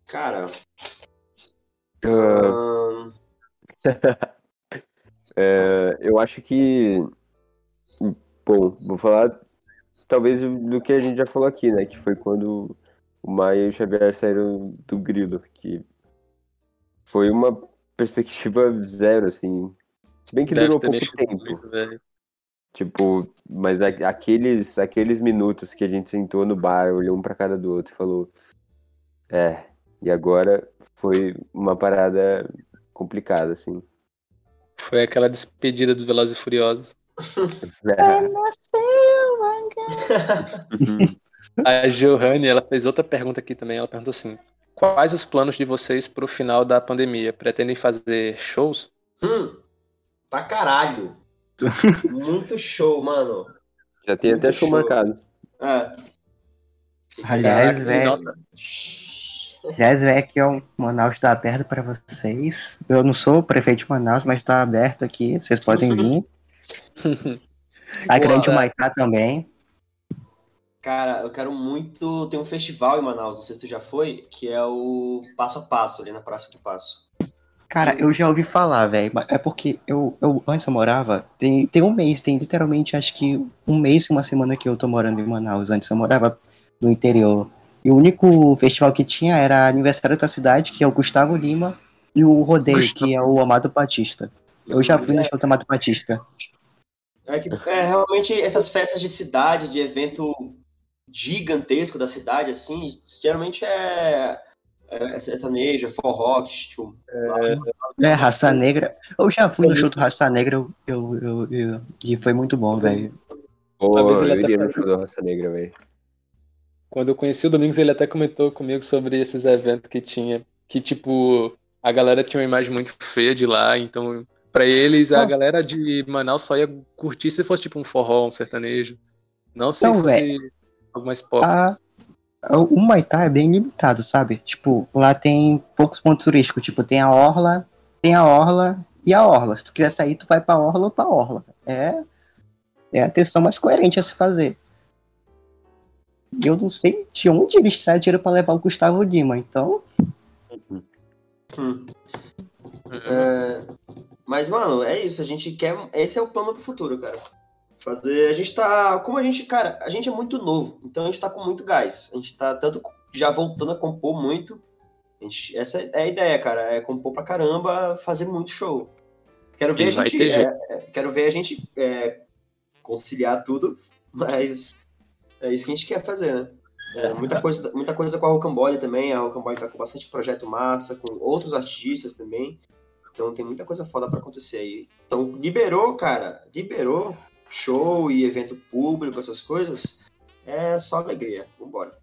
Cara. Ahn, É, eu acho que. Bom, vou falar talvez do que a gente já falou aqui, né? Que foi quando o Maia e o Xavier saíram do Grilo, que foi uma perspectiva zero, assim. Se bem que Deve durou pouco tempo. Tipo, mas aqueles, aqueles minutos que a gente sentou no bar, olhou um pra cara do outro e falou: É, e agora foi uma parada complicada, assim. Foi aquela despedida do Velozes e Furiosos. [LAUGHS] [LAUGHS] A Johanne, ela fez outra pergunta aqui também. Ela perguntou assim: quais os planos de vocês pro final da pandemia? Pretendem fazer shows? hum, pra caralho. [LAUGHS] Muito show, mano. Já tem Muito até show show. marcado. É. Aliás, Caraca, velho. nota- Aliás, velho, aqui ó, Manaus tá aberto pra vocês. Eu não sou o prefeito de Manaus, mas tá aberto aqui. Vocês podem vir. [LAUGHS] A Grande é. Humaitá também. Cara, eu quero muito. Tem um festival em Manaus, não sei se tu já foi, que é o Passo a Passo, ali na Praça do Passo. Cara, eu já ouvi falar, velho. mas É porque eu, eu antes eu morava. Tem, tem um mês, tem literalmente acho que um mês e uma semana que eu tô morando em Manaus. Antes eu morava no interior. E o único festival que tinha era aniversário da cidade, que é o Gustavo Lima, e o Rodeio, que é o Amado Batista. Eu já fui no show do Amado Batista. É que é, realmente essas festas de cidade, de evento gigantesco da cidade, assim, geralmente é, é sertanejo, é forró, tipo, É, Raça Negra. Eu já fui no show do Raça Negra eu, eu, eu- eu- e foi muito bom, velho. Pô, eu iria no show da Raça Negra, velho. Quando eu conheci o Domingos, ele até comentou comigo sobre esses eventos que tinha. Que, tipo, a galera tinha uma imagem muito feia de lá, então, pra eles, a Ah. galera de Manaus só ia curtir se fosse, tipo, um forró, um sertanejo. Não se Não, fosse algo mais pop. A- o Maitá é bem limitado, sabe? Tipo, lá tem poucos pontos turísticos. Tipo, tem a Orla, tem a Orla e a Orla. Se tu quiser sair, tu vai pra Orla ou pra Orla. É, é a atenção mais coerente a se fazer. E eu não sei de onde eles trazem dinheiro pra levar o Gustavo Lima, então. hum. É, mas, mano, é isso. A gente quer. Esse é o plano pro futuro, cara. Fazer. A gente tá. Como a gente, cara, a gente é muito novo, então a gente tá com muito gás. A gente tá tanto já voltando a compor muito. A gente- essa é a ideia, cara. É compor pra caramba, fazer muito show. Quero ver E a gente. é, jeito. é, quero ver a gente é, conciliar tudo, [LAUGHS] mas é isso que a gente quer fazer, né? É, muita, coisa, muita coisa com a Rocambole também. A Rocambole tá com bastante projeto massa, com outros artistas também. Então tem muita coisa foda pra acontecer aí. Então liberou, cara, liberou show e evento público, essas coisas. É só alegria. Vambora.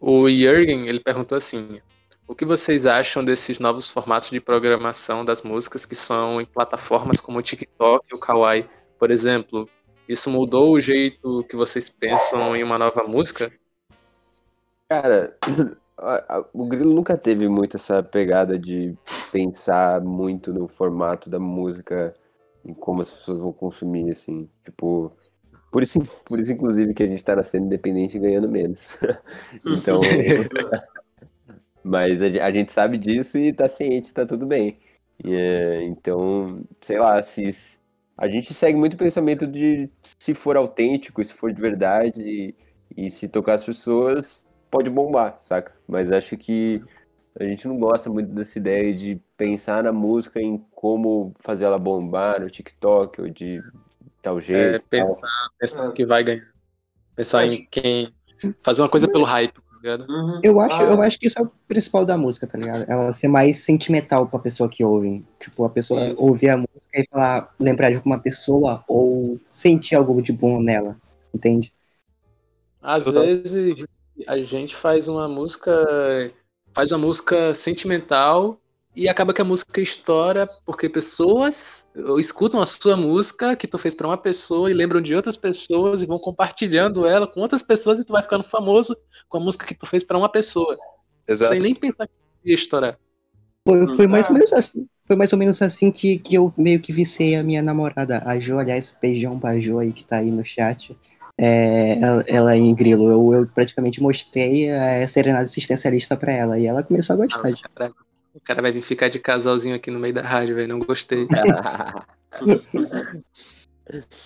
O Jürgen, ele perguntou assim: o que vocês acham desses novos formatos de programação das músicas que são em plataformas como o TikTok e o Kawaii? Por exemplo, isso mudou o jeito que vocês pensam em uma nova música? Cara, a- a- o Grilo nunca teve muito essa pegada de pensar muito no formato da música, em como as pessoas vão consumir, assim. Tipo, por isso, por isso inclusive, que a gente tá cena independente e ganhando menos. [LAUGHS] Então, [LAUGHS] mas a, a gente sabe disso e tá ciente, tá tudo bem. E, é, então, sei lá, se a gente segue muito o pensamento de se for autêntico, se for de verdade e, e se tocar as pessoas, pode bombar, saca? Mas acho que a gente não gosta muito dessa ideia de pensar na música em como fazer ela bombar no TikTok ou de tal É, jeito. tal. pensar, pensar no que vai ganhar. Pensar em quem. Fazer uma coisa pelo hype, ligado? Uhum. Eu acho, Ah, eu acho que isso é o principal da música, tá ligado? Ela ser mais sentimental pra pessoa que ouve. Tipo, a pessoa Isso. ouvir a música e falar, lembrar de alguma pessoa ou sentir algo de bom nela, entende? Às Total. vezes a gente faz uma música. Faz uma música sentimental e acaba que a música estoura porque pessoas escutam a sua música que tu fez pra uma pessoa e lembram de outras pessoas e vão compartilhando ela com outras pessoas e tu vai ficando famoso com a música que tu fez pra uma pessoa, sem nem pensar que ia estourar. Foi, foi mais Ah. ou menos assim. Foi mais ou menos assim que, que eu meio que vicei a minha namorada, a Jo, aliás, beijão pra Jo aí que tá aí no chat. É, ela, ela em grilo, eu, eu praticamente mostrei a serenata existencialista pra ela e ela começou a gostar. Nossa, cara, o cara vai vir ficar de casalzinho aqui no meio da rádio, velho. Não gostei. [LAUGHS]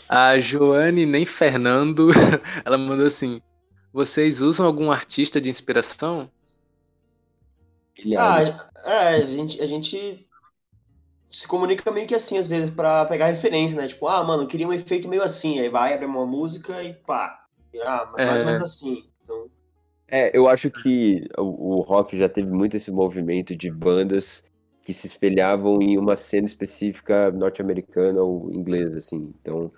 A Joane nem Fernando, [LAUGHS] ela mandou assim: Vocês usam algum artista de inspiração? Ah, é, a gente, a gente se comunica meio que assim, às vezes, pra pegar referência, né? Tipo, ah, mano, eu queria um efeito meio assim. Aí vai, abre uma música e pá. Ah, mas mais É. ou menos assim. É, eu acho que o, o rock já teve muito esse movimento de bandas que se espelhavam em uma cena específica norte-americana ou inglesa, assim. Então,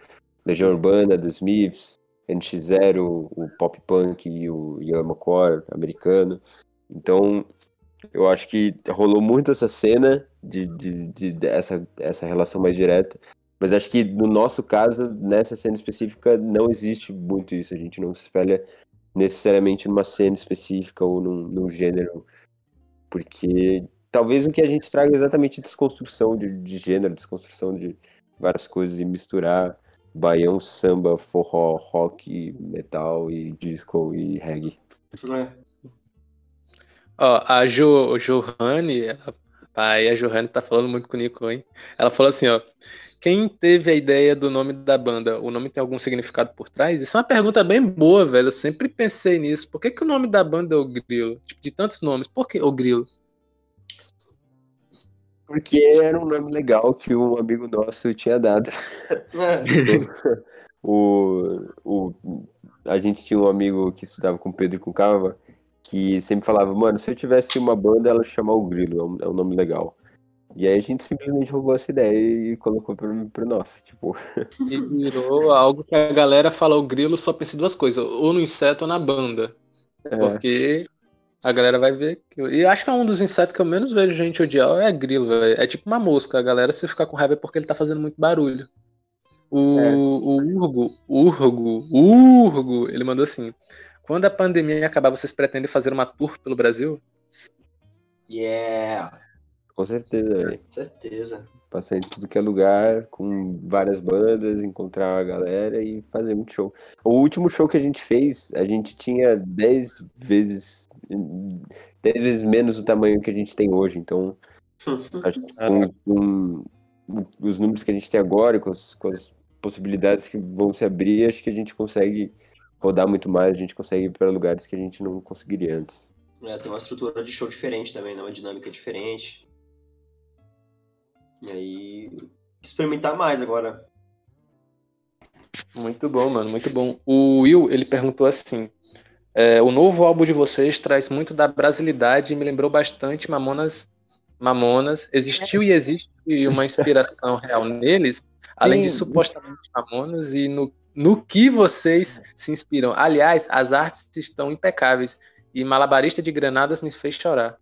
Legião Urbana, The Smiths, NX0, o pop punk e o Yamacore americano. Então, eu acho que rolou muito essa cena de, de, de, de essa, essa relação mais direta. Mas acho que no nosso caso, nessa cena específica, não existe muito isso. A gente não se espelha necessariamente numa cena específica ou num, num gênero, porque talvez o que a gente traga é exatamente desconstrução de, de gênero, desconstrução de várias coisas e misturar baião, samba, forró, rock, metal e disco e reggae. é. Ó, a jo, Johanne, aí a Johanne tá falando muito com o Nico, hein? Ela falou assim, ó. Quem teve a ideia do nome da banda? O nome tem algum significado por trás? Isso é uma pergunta bem boa, velho. Eu sempre pensei nisso. Por que, que o nome da banda é o Grilo? Tipo, de tantos nomes, por que o Grilo? Porque era um nome legal que um amigo nosso tinha dado. É. [LAUGHS] o, o, a gente tinha um amigo que estudava com o Pedro e com o Cava, que sempre falava, mano, se eu tivesse uma banda, ela chamar o Grilo, é um, é um nome legal. E aí a gente simplesmente roubou essa ideia e colocou pro, pro nosso, tipo, [LAUGHS] E virou algo que a galera fala o grilo só pensa em duas coisas, ou no inseto ou na banda. é, Porque a galera vai ver. E acho que é um dos insetos que eu menos vejo gente odiar é grilo, velho. É tipo uma mosca. A galera, se ficar com raiva é porque ele tá fazendo muito barulho. O, É. o Urgo, Urgo, Urgo, ele mandou assim: quando a pandemia acabar, vocês pretendem fazer uma tour pelo Brasil? Yeah, com certeza, velho. certeza. Passar em tudo que é lugar, com várias bandas, encontrar a galera e fazer muito show. O último show que a gente fez, a gente tinha 10 vezes, 10 vezes menos o tamanho que a gente tem hoje. Então, [LAUGHS] que com, com os números que a gente tem agora, com as, com as possibilidades que vão se abrir, acho que a gente consegue rodar muito mais, a gente consegue ir para lugares que a gente não conseguiria antes. É, tem uma estrutura de show diferente também, né? Uma dinâmica diferente. E aí, experimentar mais agora. Muito bom, mano, muito bom. O Will, ele perguntou assim: é, o novo álbum de vocês traz muito da brasilidade e me lembrou bastante Mamonas Mamonas. Existiu e existe uma inspiração real neles, além de Sim. supostamente Mamonas, e no, no que vocês se inspiram. Aliás, as artes estão impecáveis. E Malabarista de Granadas me fez chorar.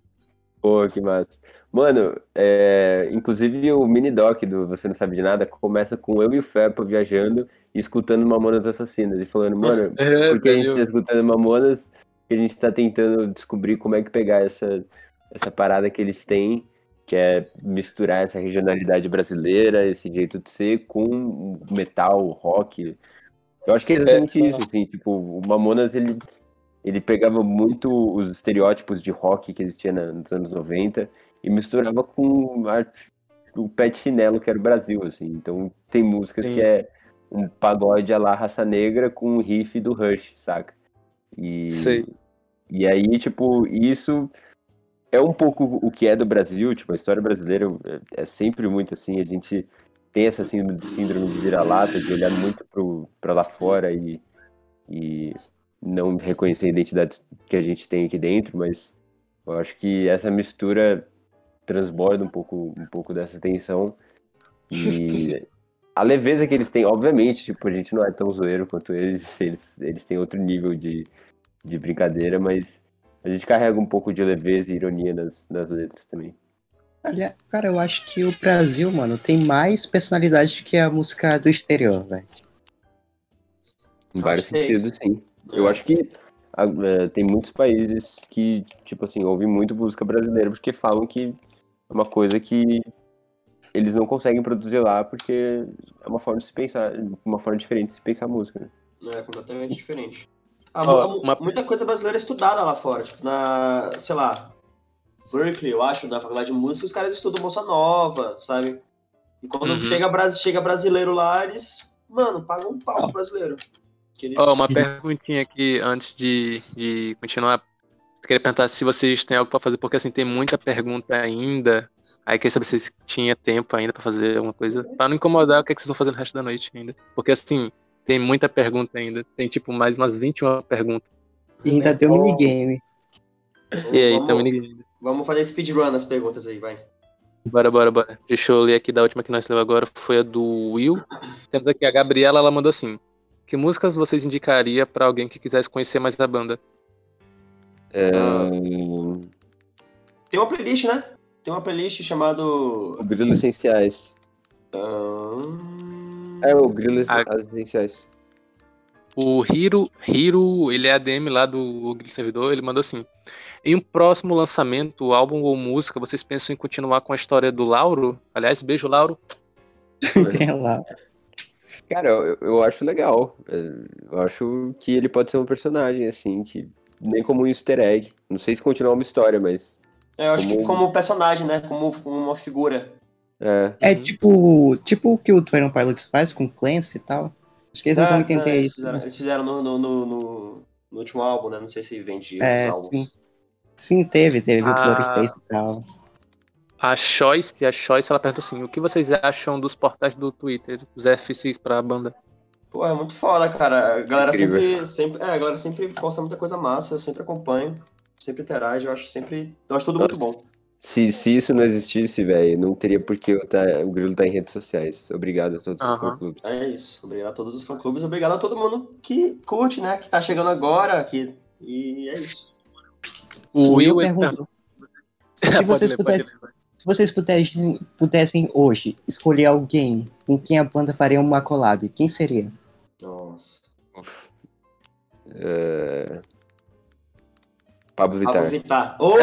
Pô, que massa. Mano, é, inclusive o mini doc do Você Não Sabe de Nada começa com eu e o Fepa viajando e escutando Mamonas Assassinas e falando, mano, [LAUGHS] É, por que a gente tá escutando Mamonas? Porque a gente tá tentando descobrir como é que pegar essa, essa parada que eles têm, que é misturar essa regionalidade brasileira, esse jeito de ser, com metal, rock. Eu acho que é exatamente É, isso, assim, tipo, o Mamonas, ele, ele pegava muito os estereótipos de rock que existia nos anos 90 e misturava com a- o pé de chinelo que era o Brasil, assim. Então tem músicas Sim. que é um pagode à la raça negra com um riff do Rush, saca? E, Sei. e aí, tipo, isso é um pouco o que é do Brasil, tipo, a história brasileira é, é sempre muito assim, a gente tem essa síndrome, de vira-lata, de olhar muito pro, pra lá fora e, e não reconhecer a identidade que a gente tem aqui dentro, mas eu acho que essa mistura transborda um pouco, um pouco dessa tensão e a leveza que eles têm, obviamente, tipo, a gente não é tão zoeiro quanto eles, eles, eles têm outro nível de, de brincadeira, mas a gente carrega um pouco de leveza e ironia nas, nas letras também. Olha, cara, eu acho que o Brasil, mano, tem mais personalidade que a música do exterior, velho. Em vários sentidos, sim. Eu acho que a- é, tem muitos países que, tipo assim, ouvem muito música brasileira porque falam que é uma coisa que eles não conseguem produzir lá porque é uma forma de se pensar, uma forma diferente de se pensar música. né? É completamente diferente. Ah, Ó, mu- uma- Muita coisa brasileira é estudada lá fora. Tipo, na, sei lá, Berkeley, eu acho, na faculdade de música, os caras estudam Bossa Nova, sabe? E quando Uhum. chega, chega brasileiro lá, eles, mano, pagam um pau pro brasileiro. Eles... Ó, uma perguntinha aqui antes de, de continuar. Eu queria perguntar se vocês têm algo pra fazer, porque assim, tem muita pergunta ainda. Aí queria saber se vocês tinham tempo ainda pra fazer alguma coisa. Pra não incomodar, o que, é que vocês vão fazer no resto da noite ainda. Porque assim, tem muita pergunta ainda. Tem tipo mais umas 21 perguntas. E ainda tem um minigame. E aí, vamos, então ninguém. Vamos fazer speedrun nas perguntas aí, vai. Bora, bora, bora. Deixa eu ler aqui da última que nós lemos agora. Foi a do Will. Temos aqui a Gabriela, ela mandou assim. Que músicas vocês indicaria pra alguém que quisesse conhecer mais a banda? É, Tem uma playlist, né? Tem uma playlist chamado. o Grilos Essenciais. Ahn, É, o Grilos Ah. Essenciais. O Hiro, Hiro, ele é ADM lá do Servidor, ele mandou assim: Em um próximo lançamento, álbum ou música, vocês pensam em continuar com a história do Lauro? Aliás, beijo, Lauro. É lá. Cara, eu, eu acho legal. É, Eu acho que ele pode ser um personagem, assim, que nem como um easter egg. Não sei se continuar uma história, mas. É, eu acho que Como- como personagem, né? Como, como uma figura. É, É tipo, tipo o que o Twin Pilots faz com Clancy e tal. Acho que eles não vão Ah, entender ah, eles isso. Fizeram, né? eles fizeram no, no, no, no- no último álbum, né? Não sei se vende É, o álbum. sim. Sim, teve, teve o Ah. Gloryface e tal. A Choice, a Choice, ela perguntou assim: O que vocês acham dos portais do Twitter, dos FCs pra banda? Pô, é muito foda, cara. A galera Incrível. sempre, sempre. É, a galera sempre posta muita coisa massa, eu sempre acompanho, sempre interage, eu acho sempre. Eu acho tudo muito bom. Se, se isso não existisse, velho, não teria por que eu tá, o Grilo tá em redes sociais. Obrigado a todos os Aham. fã-clubes. É isso. Obrigado a todos os fã-clubes, obrigado a todo mundo que curte, né? Que tá chegando agora. Que... E é isso. O Will perguntou. Se [LAUGHS] vocês pudessem, se vocês pudessem, pudessem hoje escolher alguém com quem a banda faria uma collab, quem seria? Nossa. É, Pablo Pablo Vittar. Vittar. [LAUGHS] Ô! [LAUGHS]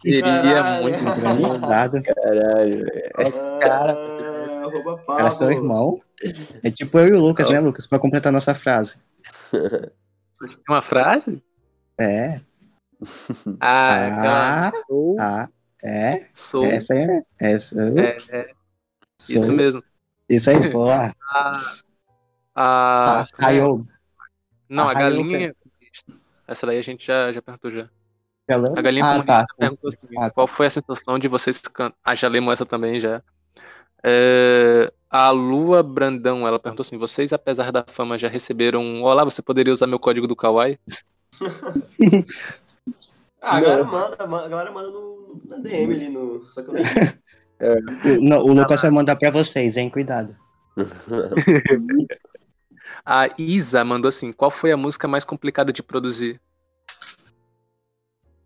Seria Caralho. muito Engraçado. Caralho, velho. cara. Ah, arroba Cara, seu Pablo. irmão. É tipo eu e o Lucas, né, Lucas? Pra completar nossa frase. Uma frase? É, [LAUGHS] Ah, Ah. sou, ah, é. sou, Essa é. Essa. é, é, sou- isso mesmo. Isso aí, boa. A, Ah, a, Raio. Não, a a galinha comunista. Essa daí a gente já, já perguntou já. Galã? A galinha Ah, comunista tá. perguntou assim, Ah, tá. qual foi a sensação de vocês cantar? Ah, já lemos essa também já. É, a Lua Brandão, ela perguntou assim, vocês apesar da fama já receberam Olá, você poderia usar meu código do Kawaii? [LAUGHS] Ah, a galera manda, ma- a galera manda no, na DM ali no. Só que eu nem. [LAUGHS] O, não, o Lucas vai mandar pra vocês, hein? Cuidado. [LAUGHS] A Isa mandou assim: qual foi a música mais complicada de produzir?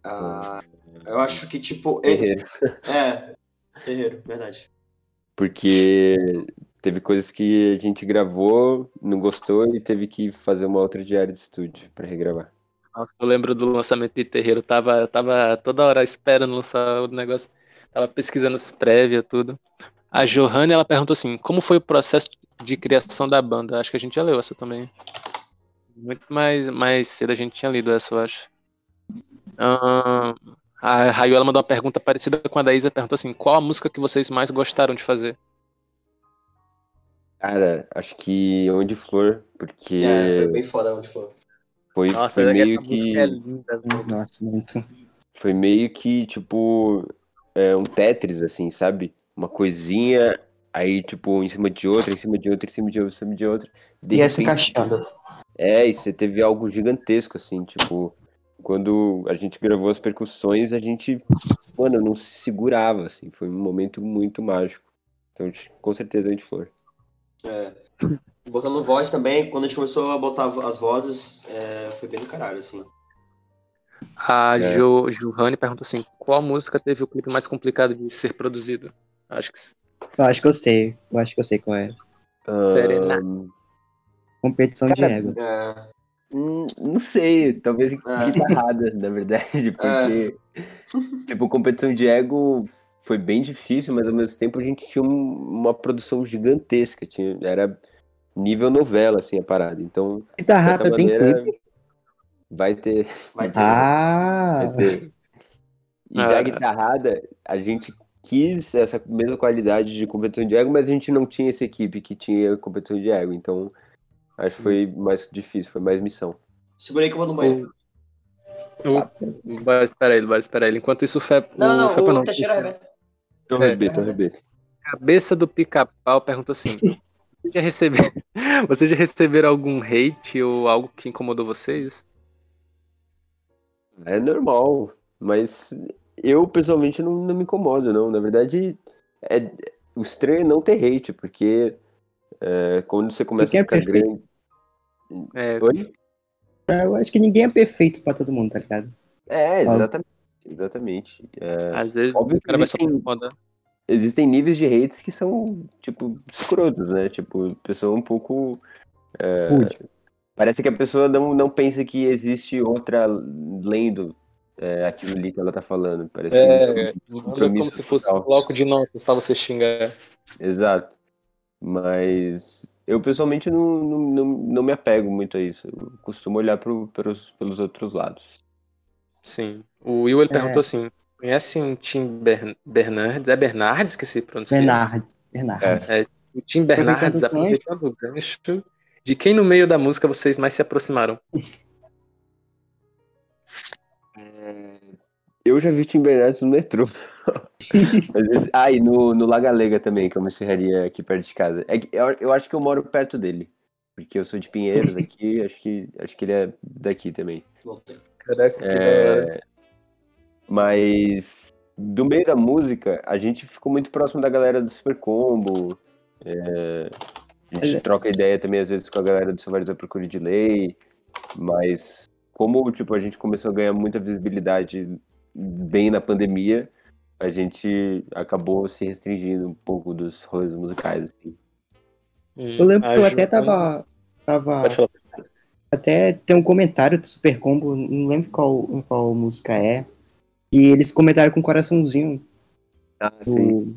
Ah, eu acho que, tipo. ele- Terreiro. É. Terreiro, verdade. Porque teve coisas que a gente gravou, não gostou e teve que fazer uma outra diária de estúdio pra regravar. Nossa, eu lembro do lançamento de Terreiro, tava, eu tava toda hora esperando lançar o negócio, tava pesquisando as prévias, tudo. A Johanna, ela perguntou assim, como foi o processo de criação da banda? Acho que a gente já leu essa também. Muito mais, mais cedo a gente tinha lido essa, eu acho. Ahn, a Raiola mandou uma pergunta parecida com a da Isa, perguntou assim, qual a música que vocês mais gostaram de fazer? Cara, acho que Onde Flor, porque É, foi bem foda onde foi. foi, Nossa, foi meio música que é linda, velho. Nossa, muito. foi meio que tipo é, um Tetris assim, sabe? Uma coisinha aí tipo em cima de outra, em cima de outra, em cima de outra, em cima de outra. De E essa repente- encaixando. É, e você teve algo gigantesco, assim, tipo, quando a gente gravou as percussões, a gente, mano, não se segurava, assim, foi um momento muito mágico. Então, com certeza, a gente foi. É. Botando voz também, quando a gente começou a botar as vozes, é, foi bem do caralho, assim. A É. jo, Johanne perguntou assim, qual música teve o clipe mais complicado de ser produzido? Acho que Eu acho que eu sei. Eu acho que eu sei qual é. Serena. Competição de Cara, ego. É, hum, não sei, talvez É. guitarrada, na verdade, [LAUGHS] porque, tipo, competição de ego foi bem difícil, mas ao mesmo tempo a gente tinha um- uma produção gigantesca, tinha, era nível novela, assim, a parada. Então, de Guitarrada certa tem clipe. vai ter vai ter. Ah! Vai ter. E Ah. a guitarrada, a gente quis essa mesma qualidade de competição de ego, mas a gente não tinha essa equipe que tinha competição de ego. Então, acho que foi mais difícil, foi mais missão. Segura aí que eu vou no banheiro. O... Vai esperar ele, vai esperar ele. Enquanto isso, o Fe... Não, não, o Fepa o não. Teixeira arrebenta. Eu É. arrebento, eu arrebento. Cabeça do Pica-Pau perguntou assim: Vocês já, receber... [LAUGHS] Vocês já receberam algum hate ou algo que incomodou vocês? É normal, mas eu pessoalmente não, não me incomodo, não. Na verdade, é, o estranho é não ter hate, porque é, quando você começa Porque a é ficar perfeito. grande. É, Oi? Eu acho que ninguém é perfeito pra todo mundo, tá ligado? É, exatamente. Exatamente. É, às vezes Óbvio o que cara vai só existem- existem níveis de hates que são, tipo, escrotos, né? Tipo, pessoa um pouco. é. Parece que a pessoa não, não pensa que existe outra lendo é, aquilo ali que ela tá falando. Parece que É, um como se fosse um bloco de notas pra você xingar. Exato. Mas eu pessoalmente não, não, não, não me apego muito a isso. Eu costumo olhar pro, pelos, pelos outros lados. Sim. O Will ele É. perguntou assim: conhece um Tim Ber- Bernardes? É Bernardes que se pronuncia? Bernardes. Bernardes. É. O Tim Bernardes, Aproveitando o aproveitando o gancho, de quem no meio da música vocês mais se aproximaram? [LAUGHS] Eu já vi Tim Bernardes no metrô. [LAUGHS] Vezes- Ah, e no, no La Galega também, que é uma esferraria aqui perto de casa. É eu, eu acho que eu moro perto dele. Porque eu sou de Pinheiros aqui, acho que, acho que ele é daqui também. Caraca. É, mas do meio da música, a gente ficou muito próximo da galera do Super Combo. é, a gente É. troca ideia também, às vezes, com a galera do Silvares da Procura de Lei. Mas como tipo, a gente começou a ganhar muita visibilidade bem na pandemia, a gente acabou se restringindo um pouco dos rolês musicais. Assim. Eu lembro que eu até tava. tava até tem um comentário do Super Combo, não lembro qual, qual música é. E eles comentaram com um coraçãozinho Ah, no,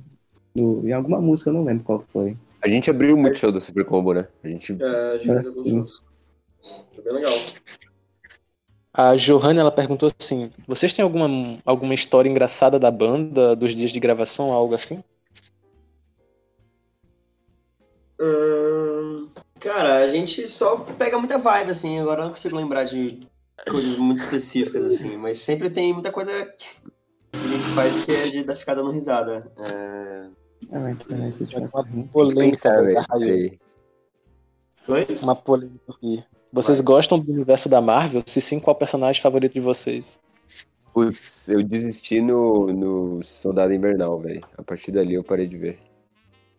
no- em alguma música, eu não lembro qual foi. A gente abriu muito show do Super Combo, né? A gente É, a gente fez alguns shows. Foi bem legal. A Johanna ela perguntou assim: vocês têm alguma, alguma história engraçada da banda, dos dias de gravação, algo assim? Hum, cara, a gente só pega muita vibe, assim. Agora eu não consigo lembrar de coisas muito específicas, assim. Mas sempre tem muita coisa que a gente faz que é de dar ficar dando risada. É... Ah, história. Uma polêmica. velho. Uma polêmica aqui. Vocês gostam do universo da Marvel? Se sim, qual o personagem favorito de vocês? Putz, eu desisti no, no Soldado Invernal, velho. A partir dali eu parei de ver.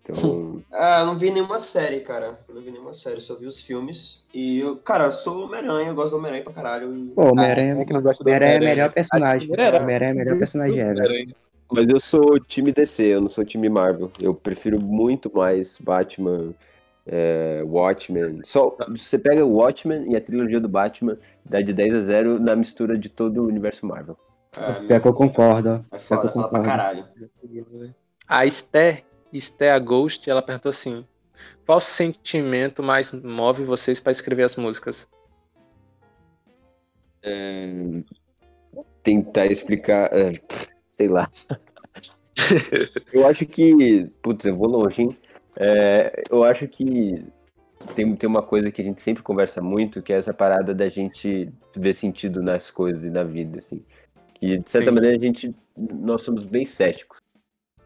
Então, [LAUGHS] Ah, eu não vi nenhuma série, cara. Eu não vi nenhuma série, só vi os filmes. E eu, cara, eu sou Homem-Aranha, eu gosto do Homem-Aranha pra caralho. Pô, Homem-Aranha É Homem-Aranha é o Homem-Aranha. melhor personagem. Homem-Aranha. Homem-Aranha é o melhor personagem ever. mas eu sou time DC, eu não sou time Marvel. Eu prefiro muito mais Batman, é, Watchmen. Só você pega o Watchmen e a trilogia do Batman, dá de 10 a 0 na mistura de todo o universo Marvel. É, Pior que eu concordo. é foda, eu fala pra concordo. caralho. A Esther, Esther Ghost, ela perguntou assim: qual sentimento mais move vocês para escrever as músicas? tentar explicar, é, sei lá. [LAUGHS] eu acho que, putz, eu vou longe, hein? É, eu acho que tem, tem uma coisa que a gente sempre conversa muito, que é essa parada da gente ver sentido nas coisas e na vida, assim. Que, de certa Sim. maneira, a gente, nós somos bem céticos.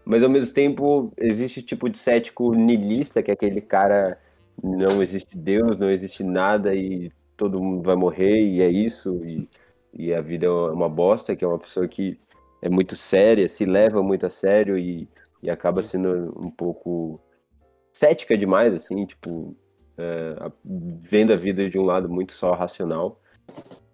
Mas, ao mesmo tempo, existe tipo de cético niilista, que é aquele cara, não existe Deus, não existe nada e todo mundo vai morrer e é isso, e e a vida é uma bosta, que é uma pessoa que é muito séria, se leva muito a sério e, e acaba sendo um pouco cética demais, assim, tipo, é, vendo a vida de um lado muito só racional.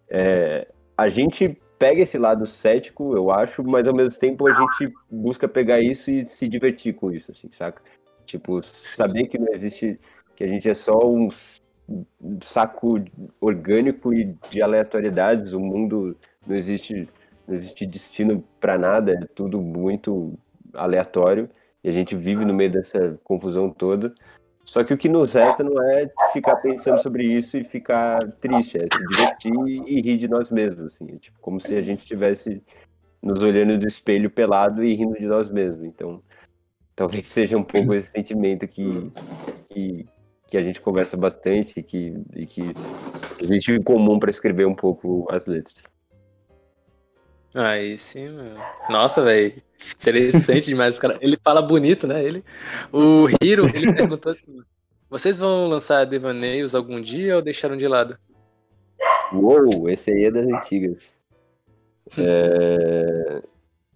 É, a gente pega esse lado cético, eu acho, mas ao mesmo tempo a gente busca pegar isso e se divertir com isso, assim, saca? Tipo, saber que não existe, que a gente é só um um saco orgânico e de aleatoriedades. O mundo não existe, não existe destino para nada, é tudo muito aleatório e a gente vive no meio dessa confusão toda. Só que o que nos resta não é ficar pensando sobre isso e ficar triste, é se divertir e rir de nós mesmos, assim, é tipo como se a gente estivesse nos olhando do espelho pelado e rindo de nós mesmos. Então, [LAUGHS] talvez seja um pouco esse sentimento que, que, que a gente conversa bastante e que, e que existe em comum para escrever um pouco as letras. Aí sim, meu. Nossa, velho. Interessante demais, cara. Ele fala bonito, né? Ele. O Hiro, ele [LAUGHS] perguntou assim: vocês vão lançar devaneios algum dia ou deixaram de lado? Uou, esse aí é das antigas. É...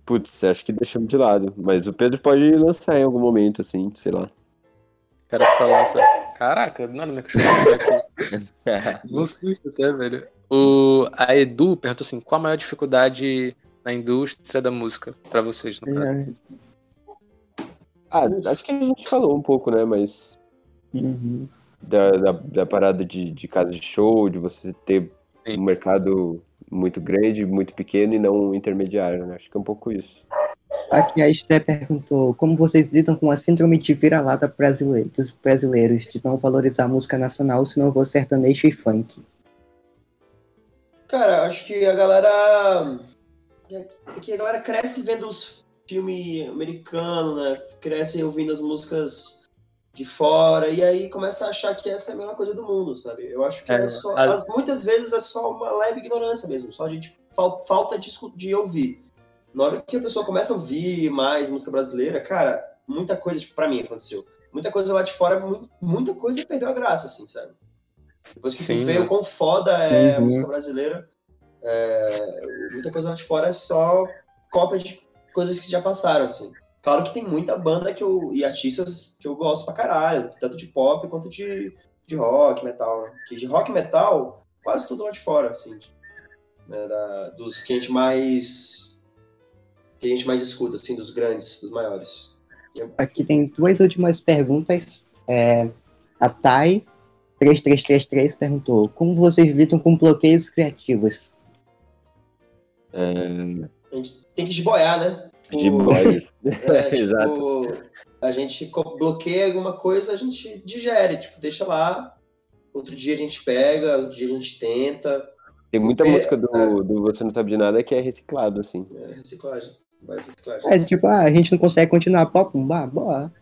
Putz, acho que deixamos de lado. Mas o Pedro pode lançar em algum momento, assim, sei lá. O cara só lança. Caraca, mano, meu cachorro tá aqui. Um susto até, velho. O, a Edu perguntou assim: qual a maior dificuldade na indústria da música pra vocês, no caso? É, ah, acho que a gente falou um pouco, né? Mas uhum. da, da, da parada de, de casa de show, de você ter Sim. um mercado muito grande, muito pequeno e não intermediário, né? Acho que é um pouco isso. Aqui a Esté perguntou como vocês lidam com a síndrome de vira-lata brasileiro, dos brasileiros de não valorizar a música nacional, senão for sertanejo e funk. Cara, acho que a galera. É que a galera cresce vendo os filmes americanos, né? Cresce ouvindo as músicas de fora, e aí começa a achar que essa é a mesma coisa do mundo, sabe? Eu acho que é, É, só. as- as- muitas vezes é só uma leve ignorância mesmo, só a gente fal- falta de, de ouvir. Na hora que a pessoa começa a ouvir mais música brasileira, cara, muita coisa, tipo, pra mim aconteceu. Muita coisa lá de fora, mu- muita coisa perdeu a graça, assim, sabe? Depois que Sim, tu vê né? o quão foda é a Uhum. música brasileira, é, muita coisa lá de fora é só cópia de coisas que já passaram, assim. Claro que tem muita banda que eu, e artistas que eu gosto pra caralho, tanto de pop quanto de, de rock, metal. Né? Que de rock e metal, quase tudo lá de fora, assim. né, da- dos que a gente mais. que a gente mais escuta, assim, dos grandes, dos maiores. Aqui tem duas últimas perguntas. É, a Thay 3333 perguntou como vocês lidam com bloqueios criativos? É... A gente tem que esboiar, né? Tipo, De boy. [LAUGHS] É, [LAUGHS] Exato. tipo, a gente bloqueia alguma coisa, a gente digere, tipo, deixa lá. Outro dia a gente pega, outro dia a gente tenta. Tem muita É, música do, do Você Não Sabe de Nada que é reciclado, assim. É, reciclagem. Vai reciclagem. É tipo, ah, a gente não consegue continuar pop, bah, bora.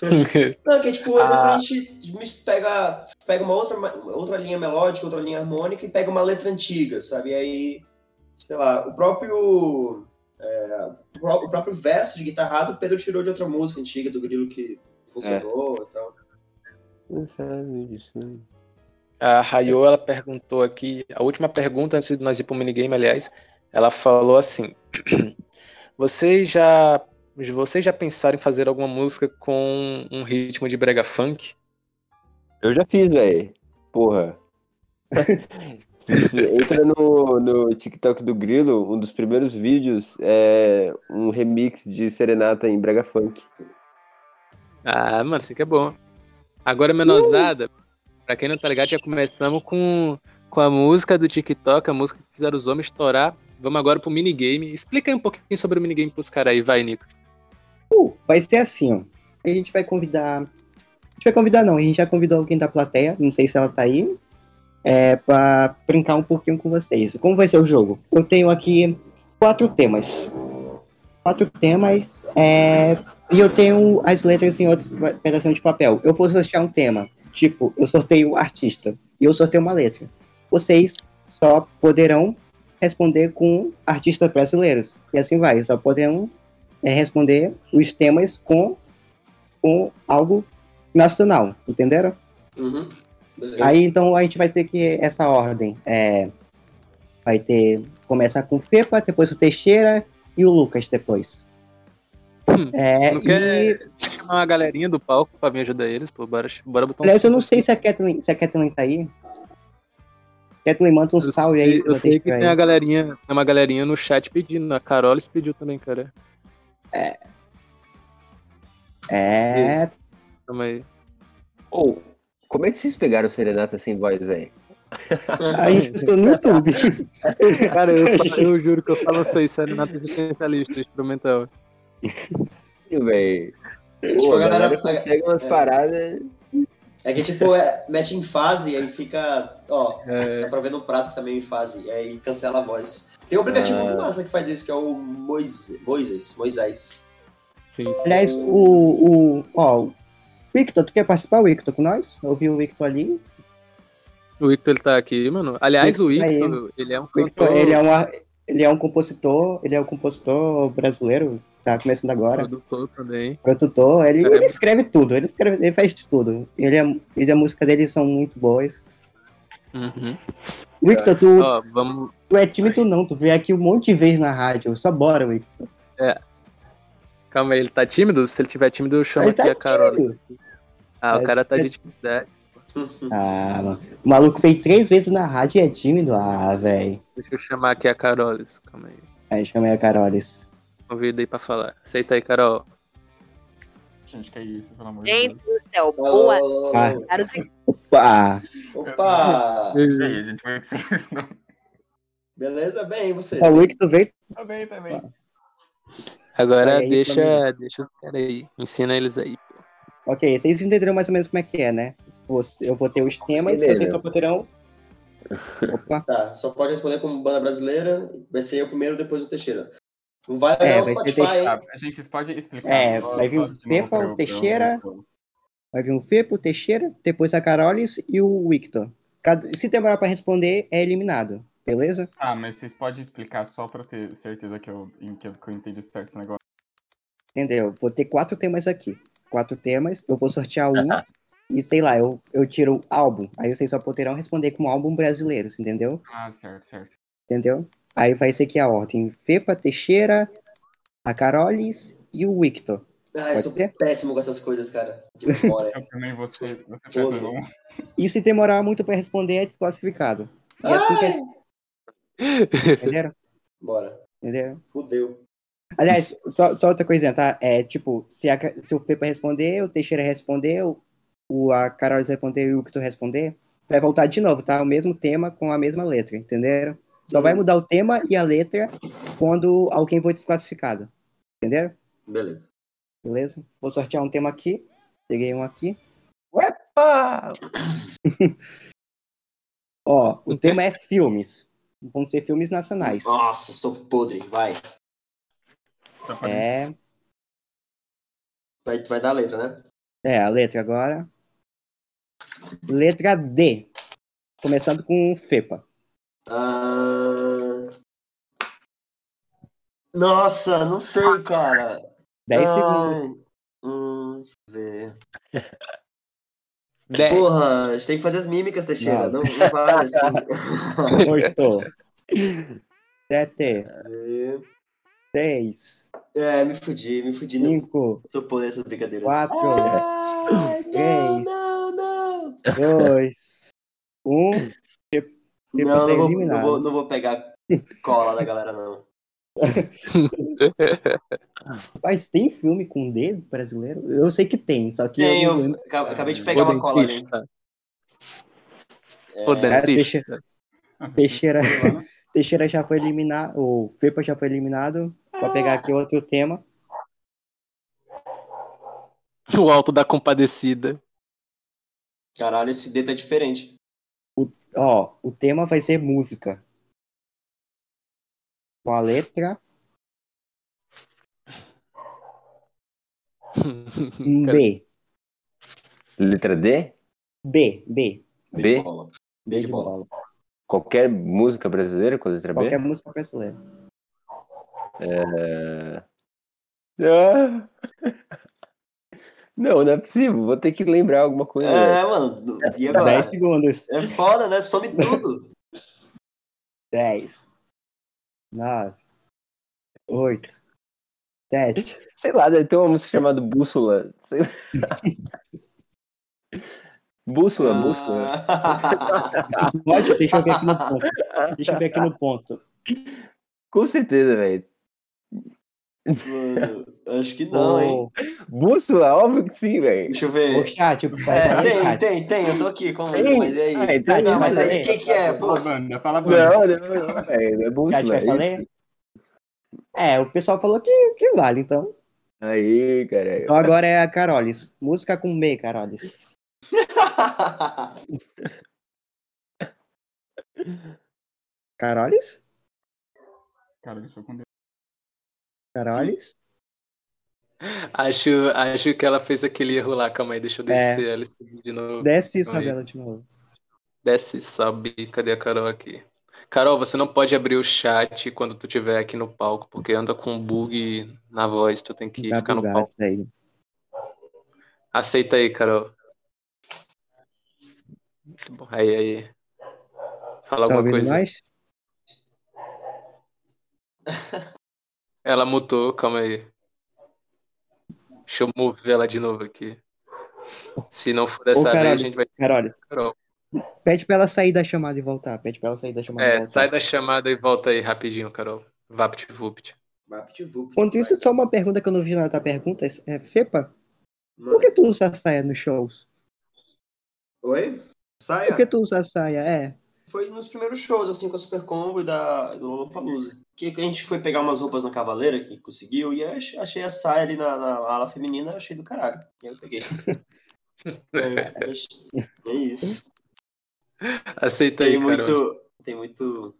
[LAUGHS] Não, que tipo, Ah. a gente pega, pega uma outra, outra linha melódica, outra linha harmônica e pega uma letra antiga, sabe? E aí, sei lá, o próprio. é, o pró- o próprio verso de guitarrado o Pedro tirou de outra música antiga do Grilo que funcionou e tal. Não sabe disso, né? A Rayo, ela perguntou aqui, a última pergunta antes de nós ir pro minigame, aliás, Ela falou assim: [CLEARS THROAT] Vocês já. Vocês já pensaram em fazer alguma música com um ritmo de brega funk? Eu já fiz, velho. Porra. [LAUGHS] Entra no, no TikTok do Grilo, um dos primeiros vídeos é um remix de Serenata em Brega Funk. Ah, mano, isso aqui é bom. Agora, menosada, pra quem não tá ligado, já começamos com, com a música do TikTok, a música que fizeram os homens estourar. Vamos agora pro minigame. Explica aí um pouquinho sobre o minigame pros caras aí, vai, Nico. Uh, vai ser assim, ó. A gente vai convidar. A gente vai convidar, não. A gente já convidou alguém da plateia. Não sei se ela tá aí. É, pra brincar um pouquinho com vocês. Como vai ser o jogo? Eu tenho aqui quatro temas. Quatro temas. É, e eu tenho as letras em outros pedaços de papel. Eu vou sortear um tema. Tipo, eu sorteio o artista. E eu sorteio uma letra. Vocês só poderão responder com artistas brasileiros. E assim vai. Só poderão é, responder os temas com, com algo nacional. Entenderam? Uhum. Beleza. Aí então a gente vai ter que essa ordem é, vai ter começar com o Fepa, depois o Teixeira e o Lucas depois. É, Não e quer chamar uma galerinha do palco pra me ajudar eles, pô? Bora, bora botar um aliás, eu não sei se a Kathleen, se a Kathleen tá aí. Kathleen, manda um Eu salve sei, aí. se eu sei que tem a galerinha, tem uma galerinha no chat pedindo. A Carolis pediu também, cara. É, Calma aí. Ou, como é que vocês pegaram Serenata sem voz, velho? a gente postou no YouTube. [LAUGHS] Cara, eu, só- eu juro que eu só lancei Serenata Existencialista instrumental. velho. Tipo, Pô, a galera galera- consegue umas é. paradas. É que, tipo, é, mete em fase e aí fica. Ó, É, dá pra ver no prato que também em fase. E aí cancela a voz. Tem um aplicativo Ah. muito massa que faz isso, que é o Moisés. Moisés. Moisés. sim, sim. Aliás, o, o, ó, o Victor, tu quer participar, Victor, com nós? Eu vi o Victor ali. O Victor ele tá aqui, mano. Aliás, o Victor tá aí. Victor, ele é um Victor, cantor, ele é, uma, ele é um compositor, ele é um compositor brasileiro, tá começando agora. produtor também. produtor, ele, É. ele escreve tudo, ele escreve, ele faz de tudo. Ele é, ele, a música dele são muito boas. Uhum. Victor, tu, Ó, vamos. tu é tímido não, tu veio aqui um monte de vezes na rádio, só bora, Victor. Calma aí, ele tá tímido? Se ele tiver tímido, eu chamo Ele aqui tá a Carol. tímido. Ah, o cara tá de timidez. [LAUGHS] Ah, mano. O maluco veio três vezes na rádio e é tímido? Ah, velho. Deixa eu chamar aqui a Carolis. Calma aí. Aí chamei a Carolis. Convida aí pra falar. Aceita aí, Carol. Gente, que é isso, pelo amor de Gente Deus. do céu, boa. Ah. E Opa! Opa! [LAUGHS] E aí, gente, como é que vocês? Beleza? Bem, e você? O Victor veio. Tá bem, tá bem. Agora aí, deixa, deixa os caras aí. Ensina eles aí. Ok, vocês entenderam mais ou menos como é que é, né? Fosse- Eu vou ter os temas, Beleza. vocês só poderão. [LAUGHS] Opa! Tá, só pode responder como banda brasileira. Vai ser eu primeiro, depois o Teixeira. Não vai É, vai ser Spotify, Teixeira. hein? Tá, gente, vocês podem explicar É, só, vai vir novo Pepa, o Teixeira. Vai vir o Fepo, o Teixeira, depois a Carolis e o Victor. Cada- Se demorar pra responder, é eliminado. Beleza? Ah, mas vocês podem explicar só pra eu ter certeza que eu, em- que eu, que eu entendi certo esse negócio. Entendeu? Vou ter quatro temas aqui. Quatro temas, eu vou sortear um. e sei lá, eu, eu tiro o álbum. Aí vocês só poderão responder com álbum brasileiro, entendeu? Ah, certo, certo. Entendeu? Aí vai ser aqui a ordem: Fepa, Teixeira, a Carolis e o Victor. Ah, eu sou ser? péssimo com essas coisas, cara. De memória. [LAUGHS] Eu também vou ser, vou ser péssimo. E se demorar muito pra responder, é desclassificado. E assim que é. Entenderam? Bora. Entendeu? Fudeu. Aliás, só, só outra coisinha, tá? É tipo, se, a, se o responder, o Teixeira responder, o, a Carolis responder e o Victor responder, vai voltar de novo, tá? O mesmo tema com a mesma letra, entenderam? Só vai mudar o tema e a letra quando alguém for desclassificado. Entenderam? Beleza. Beleza? Vou sortear um tema aqui. Peguei um aqui. Ah! [LAUGHS] Ó, o tema é filmes. Vão ser filmes nacionais. Nossa, sou podre. Vai. Pode- É, Vai, vai dar a letra, né? é, a letra agora. Letra D. Começando com Fepa. Ah... Nossa, não sei, cara. 10 Ai, segundos. Hum, deixa eu ver. [LAUGHS] Dez. Porra, a gente tem que fazer as mímicas, Teixeira. Não. Não, não vale [LAUGHS] assim. Cortou. [LAUGHS] sete, seis, É, me fudi, me fudi. Não cinco, sou poder essas brincadeiras. quatro, Ai, não, três. não, não. dois, um. Tipo, Não, não vou, não, vou, não vou pegar cola da galera, não. [LAUGHS] Mas tem filme com dedo brasileiro? Eu sei que tem, só que Tem, eu eu não aca- acabei de pegar uma cola ali. É, Cara. Teixeira, Teixeira. né? Teixeira já foi eliminado, o Fepa já foi eliminado. Vou pegar aqui outro tema. O alto da compadecida. Caralho, esse D tá diferente. Ó, o tema vai ser música. Com a letra [LAUGHS] B. Letra D? B, B. B B? de bola. B de bola. Qualquer música brasileira com letra B? Qualquer música brasileira. É... Ah. Não, não é possível. Vou ter que lembrar alguma coisa. É, mano. E agora? 10 segundos. É foda, né? Some tudo. 10, 9, 8, 7, Sei lá, deve ter uma música chamada Bússola. Sei lá. Bússola, bússola. Ah. Pode? Deixa eu ver aqui no ponto. Deixa eu ver aqui no ponto. Com certeza, velho. Mano, acho que não, hein? Bússola, óbvio que sim, velho. Deixa eu ver. chat, É, vai tem, chat. tem, tem. Eu tô aqui com Tem? mas e aí? Ah, então Não, mas aí ler. quem que é? Fala banda, fala banda. Não, não, não, velho. Não é Chat bússola. É. É, o pessoal falou que, que vale, então. Aí, caralho. Então agora é a Carolis. Música com B, Carolis. [LAUGHS] Carolis? Cara, eu sou com Deus. Carolis? Acho, acho que ela fez aquele erro lá. Calma aí, deixa eu descer ela e subir de novo. Desce isso, Aí. Isabela, de novo. Desce e sobe. Cadê a Carol aqui? Carol, você não pode abrir o chat quando tu estiver aqui no palco, porque anda com bug na voz, tu tem que Tá ficar no palco. aí. Aceita aí, Carol. Aí, aí. Fala Tá alguma coisa. nós? [LAUGHS] Ela mutou, calma aí. Deixa eu mover ela de novo aqui. Se não for dessa Ô, vez, a gente vai. Carol. pede pra ela sair da chamada e voltar. Pede pra ela sair da chamada É, sai da chamada e volta aí rapidinho, Carol. Vapt-vupt. Vapt-vupt. Enquanto isso, só uma pergunta que eu não vi na tua pergunta. É, Fepa, Mano. por que tu usa saia nos shows? Oi? Por Saia? que tu usa saia? É. Foi nos primeiros shows, assim, com a Super Combo e da, do Lollapalooza. Que, a gente foi pegar umas roupas na Cavaleira, que conseguiu, e ach- achei a saia ali na, na ala feminina, achei do caralho. E aí eu peguei. [LAUGHS] é, é- isso. Aceita aí, Carol. muito... Tem muito...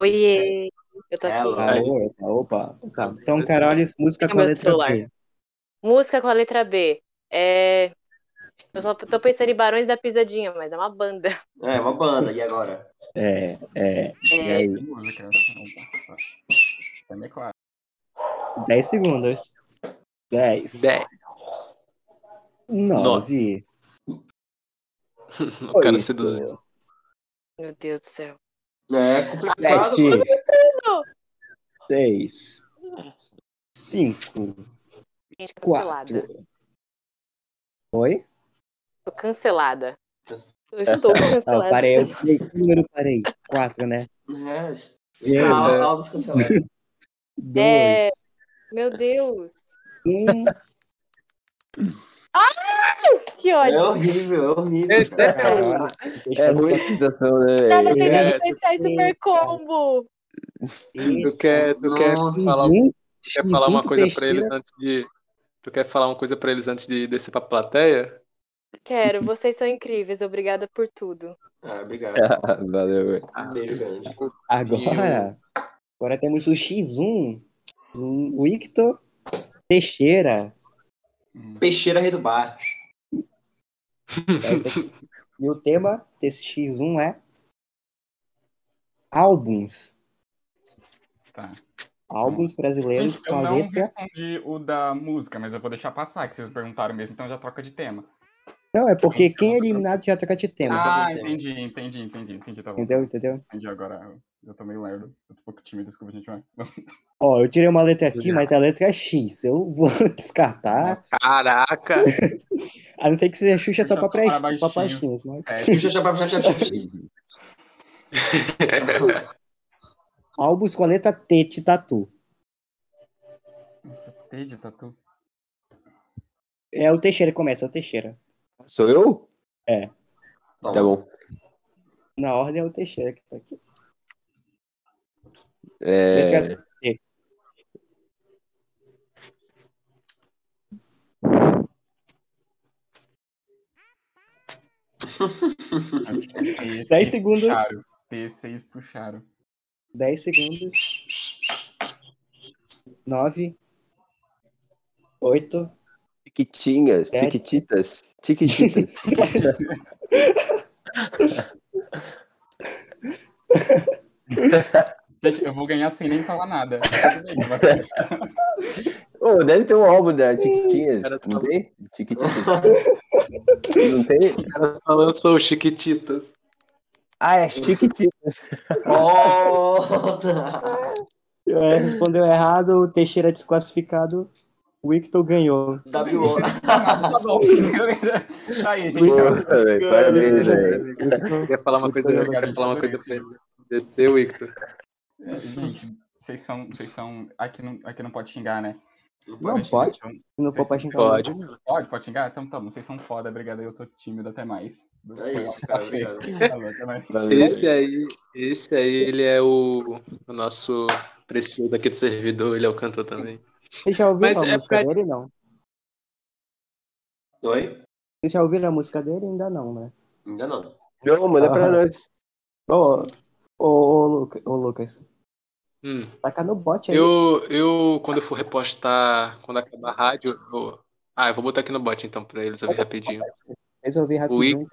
Oiê, eu tô aqui. Aí. opa, opa, opa. Então, Carolis, música com a letra celular. B. Música com a letra B. É... Eu só tô pensando em Barões da Pisadinha, mas é uma banda. É, uma banda, e agora? É, é. E É... aí? Música. Também é claro. 10 segundos. 10. 10. 9. O cara seduziu. Meu Deus do céu. É complicado. 7. 6. 5. Gente, cancelada. 4. Oi? Tô cancelada. Eu estou Não, [LAUGHS] cancelada. parei. Eu, que número parei? 4, né? É, a aí? aula dos cancelados. 2. [LAUGHS] É... Meu Deus. 1. Que É ódio. horrível, é horrível. cara. É muita situação, né, Tava velho? tentando É. pensar em super combo. Tu quer, tu quer Nossa. falar, X1, quer falar uma X1 coisa pra eles Teixeira. antes de. Tu quer falar uma coisa pra eles antes de descer pra plateia? Quero, vocês são incríveis. Obrigada por tudo. Ah, obrigado. [LAUGHS] Valeu, velho. Um beijo grande. Agora, agora temos o X1. O Victor Teixeira. Peixeira Rei do Bar. [LAUGHS] E o tema desse X1 é álbuns. Tá. Álbuns brasileiros Gente, com eu a não letra. respondi o da música, mas eu vou deixar passar, que vocês perguntaram mesmo, então já troca de tema. Não, é porque quem é eliminado já troca de tema. Ah, entendi, entendi, entendi, entendi, tá bom. Entendeu? Entendeu? Entendi agora. Eu tô meio lerdo. Eu tô um pouco tímido, desculpa, gente. Vai. [LAUGHS] Ó, eu tirei uma letra aqui, mas a letra é X. Eu vou [LAUGHS] descartar. Caraca! [LAUGHS] A não ser que seja Xuxa só pra, só para pra, pra. Mas... É, Xuxa, Xuxa, Xuxa, Xuxa, Xuxa. Álbuns com a letra T de tatu. Nossa, T de tatu. É o Teixeira que começa, é o Teixeira. Sou eu? Toma. Tá bom. Na ordem é o Teixeira que tá aqui. É... Acho que T6 Dez segundos. Puxaram. T6 puxaram. 10 segundos. 9. 8. Chiquitinhas, É. chiquititas, chiquititas. Gente, eu vou ganhar sem nem falar nada. Ô, deve ter um álbum da Chiquitinhas, Cara, não só- tem? Chiquititas. Não tem? O cara só lançou o Chiquititas. Ah, é Chiquititas. É, respondeu errado, o Teixeira desclassificado. O Victor ganhou. W.O. [LAUGHS] tá bom. Aí, gente. Nossa, velho, parabéns, velho. Eu queria falar uma coisa, eu quero falar uma coisa pra ele. Desceu, Victor. É, Gente, vocês são. Vocês são. Aqui não, aqui não pode xingar, né? Não pode? são- Se não for pra xingar. Pode. Pode, pode xingar? Então tá bom, vocês são foda, obrigado. Eu tô tímido até mais. É isso, cara. Esse aí, esse aí, ele é o, o nosso precioso aqui do servidor, ele é o cantor também. Vocês já ouviram Mas a é música pra- dele? Não. Oi? Vocês já ouviram a música dele? Ainda não, né? Ainda não. Não, manda pra Ah. nós. Ô, ô, ô, Luca- ô, Lucas. Hum. Taca no bot aí. Eu, eu, quando eu for repostar, quando acabar a rádio, eu... Ah, eu vou botar aqui no bot então pra eles ouvir rapidinho. Resolvi rapidinho.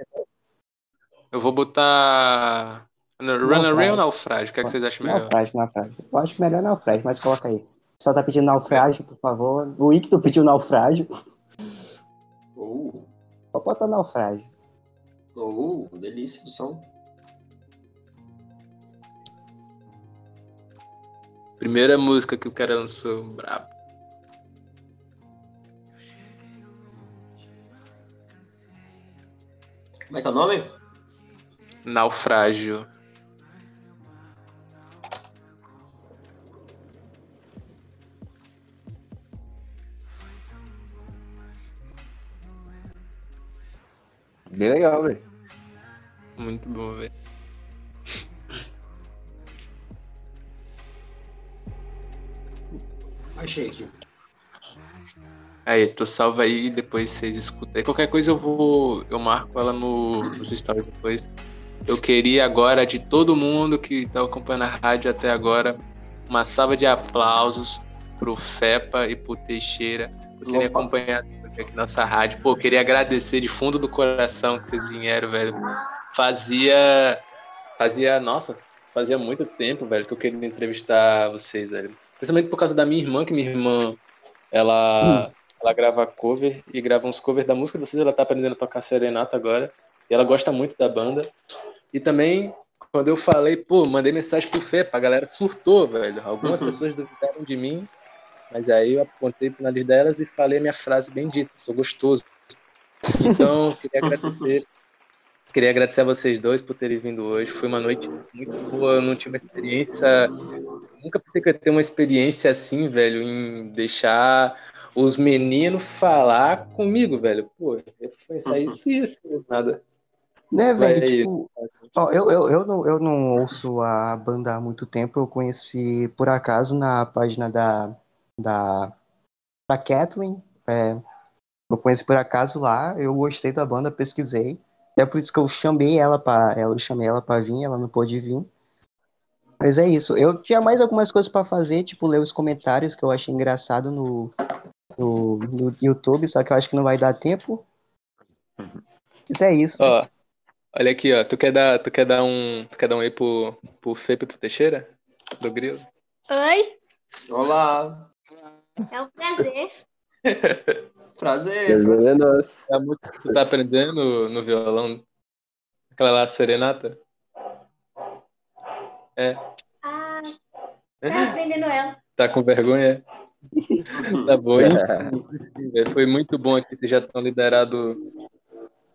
Eu vou botar Runaway ou Naufrágio? O que, é que vocês acham melhor? Naufrágio, naufrágio. Eu acho melhor naufrágio, mas coloca aí. Só tá pedindo naufrágio, por favor. O Icto pediu naufrágio. Uh, Só bota naufrágio. uh, delícia do som. Primeira música que o cara lançou, brabo. Como é que é o nome? Naufrágio. Bem legal, velho. Muito bom, velho. Achei aqui. Aí, tu salva aí e depois vocês escutam. Aí qualquer coisa eu vou. Eu marco ela no, nos stories depois. Eu queria agora de todo mundo que tá acompanhando a rádio até agora, uma salva de aplausos pro Fepa e pro Teixeira por terem acompanhado aqui nossa rádio. Pô, queria agradecer de fundo do coração que vocês vieram, velho. Fazia. Fazia. Nossa, fazia muito tempo, velho, que eu queria entrevistar vocês, velho. Principalmente por causa da minha irmã, que minha irmã, ela, ela grava cover e grava uns covers da música de vocês. Ela tá aprendendo a tocar serenata agora. E ela gosta muito da banda. E também, quando eu falei, pô, mandei mensagem pro Fepa, a galera surtou, velho. Algumas Uhum. pessoas duvidaram de mim, mas aí eu apontei pro nariz delas e falei a minha frase bem dita, sou gostoso. Então, queria agradecer. Queria agradecer a vocês dois por terem vindo hoje. Foi uma noite muito boa, eu não tive uma experiência. Nunca pensei que eu ia ter uma experiência assim, velho, em deixar os meninos falar comigo, velho. Pô, eu pensar isso e isso, nada. Né, velho? Aí. Tipo, ó, eu, eu, eu, não, eu não ouço a banda há muito tempo. Eu conheci por acaso na página da, da, da Kathleen. É, eu conheci por acaso lá. Eu gostei da banda, pesquisei. É por isso que eu chamei ela para ela, eu chamei ela para vir, ela não pôde vir. Mas é isso. Eu tinha mais algumas coisas para fazer, tipo ler os comentários que eu achei engraçado no, no, no YouTube, só que eu acho que não vai dar tempo. Mas é isso. Ó, olha aqui, ó. Tu quer dar, tu quer dar um, tu quer dar um aí pro, pro e pro Teixeira? Do Grilo? Oi, Olá. É um [LAUGHS] prazer. Prazer. Prazer é nosso. É a música que tu tá aprendendo no violão? Aquela lá, Serenata? Ah, tá aprendendo ela. Tá com vergonha? Tá bom. Velho, [LAUGHS] Foi muito bom aqui, vocês já estão liderados.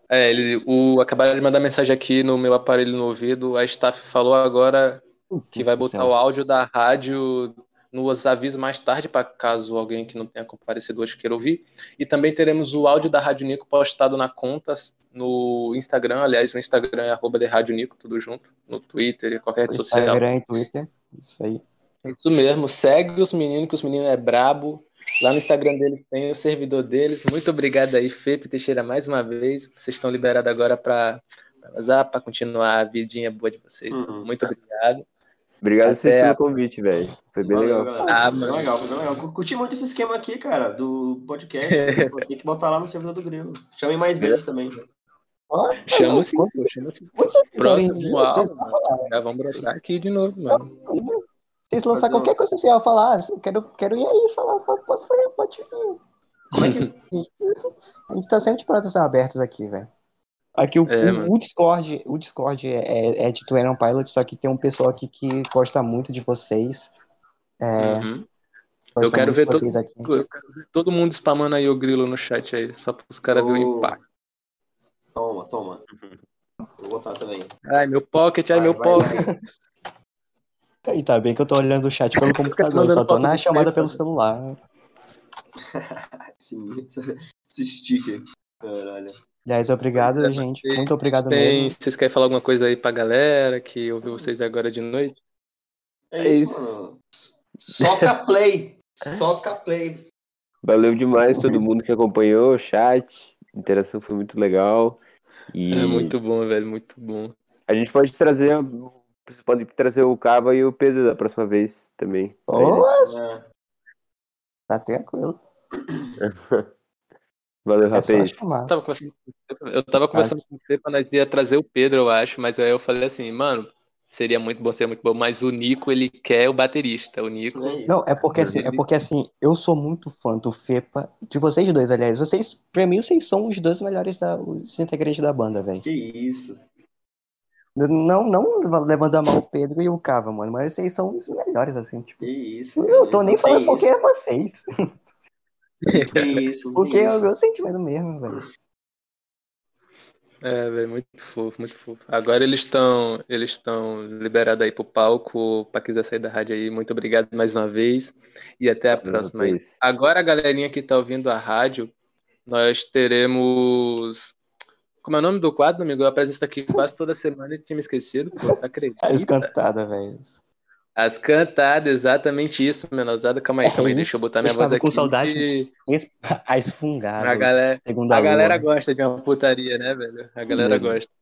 É, eles, o, acabaram de mandar mensagem aqui no meu aparelho no ouvido. A staff falou agora que vai botar o áudio da rádio nos avisos mais tarde, para caso alguém que não tenha comparecido hoje queira ouvir. E também teremos o áudio da Rádio Nico postado na conta no Instagram. Aliás, no Instagram é arroba de Rádio Nico, tudo junto. No Twitter e qualquer rede social. Instagram e Twitter. Isso aí. Isso mesmo, segue os meninos, que os meninos é brabo. Lá no Instagram deles tem o servidor deles. Muito obrigado aí, Fepe Teixeira, mais uma vez. Vocês estão liberados agora para para continuar a vidinha boa de vocês. Uhum. Muito obrigado. Obrigado a vocês pelo a- convite, velho. Foi bem Valeu, legal. galera. Ah, foi bem mano. legal, foi bem legal. Cur- Curti muito esse esquema aqui, cara, do podcast. [LAUGHS] Tem que botar lá no servidor do Grilo. Chamem mais vezes também. Chama sim, pô, chama sim. Próximo álbum. Já vamos brotar aqui de novo, mano. Vocês lançar qualquer coisa social, falar, assim, quero, quero ir aí, falar, pode, pode, pode vir. [LAUGHS] Como é que. A gente tá sempre de portas abertas aqui, velho. Aqui o, É, o- o Discord, o Discord é, é, é de Twin Pilot, só que tem um pessoal aqui que gosta muito de vocês. É, Uhum. Eu quero ver de todo, vocês aqui. eu quero ver todo mundo spamando aí o grilo no chat aí, só para os caras verem o impacto. Toma, toma. Vou botar também. Ai, meu pocket, ai, Vai, meu vai, pocket. vai. E tá bem que eu tô olhando o chat pelo [LAUGHS] computador, só tô na chamada pelo né? celular. [LAUGHS] Esse, [LAUGHS] esse sticker. Caralho. Aliás, obrigado, é, gente. Vocês Muito obrigado têm- mesmo. Vocês querem falar alguma coisa aí pra galera que ouviu vocês agora de noite? É É isso. Soca play. Soca play. Valeu demais todo mundo que acompanhou o chat. A interação foi muito legal. E É muito bom, velho, muito bom. a gente pode trazer. Você pode trazer o Cava e o Pedro da próxima vez também. eles. É. tá tranquilo. [LAUGHS] Valeu, É rapaz. Eu tava conversando, eu tava conversando com você quando nós ia trazer o Pedro, eu acho, mas aí eu falei assim, mano, seria muito bom, seria muito bom, mas o Nico, ele quer o baterista, o Nico... Não, é porque assim, é porque assim, eu sou muito fã do Fepa, de vocês dois, aliás. Vocês, pra mim, vocês são os dois melhores da, os integrantes da banda, velho. Que isso. Não, não levando a mal o Pedro e o Cava, mano, mas vocês são os melhores, assim, tipo. Que isso. Eu tô nem falando porque é vocês, [LAUGHS] [LAUGHS] isso. porque que é o meu sentimento mesmo, velho. É, velho, muito fofo, muito fofo. Agora eles estão eles estão liberados aí pro palco, pra quiser sair da rádio aí, muito obrigado mais uma vez, e até a próxima aí. Agora, a galerinha que tá ouvindo a rádio, nós teremos... Como é o nome do quadro, amigo? Eu apresento aqui quase toda semana e tinha me esquecido, pô, tá [LAUGHS] acredita? As cantadas, velho. As cantadas, exatamente isso, menosada. Calma aí, calma aí, deixa eu botar Eu minha voz estava aqui. com saudade. E As [LAUGHS] fungadas. A galera, a, a galera gosta de uma putaria, né, velho? A galera gosta.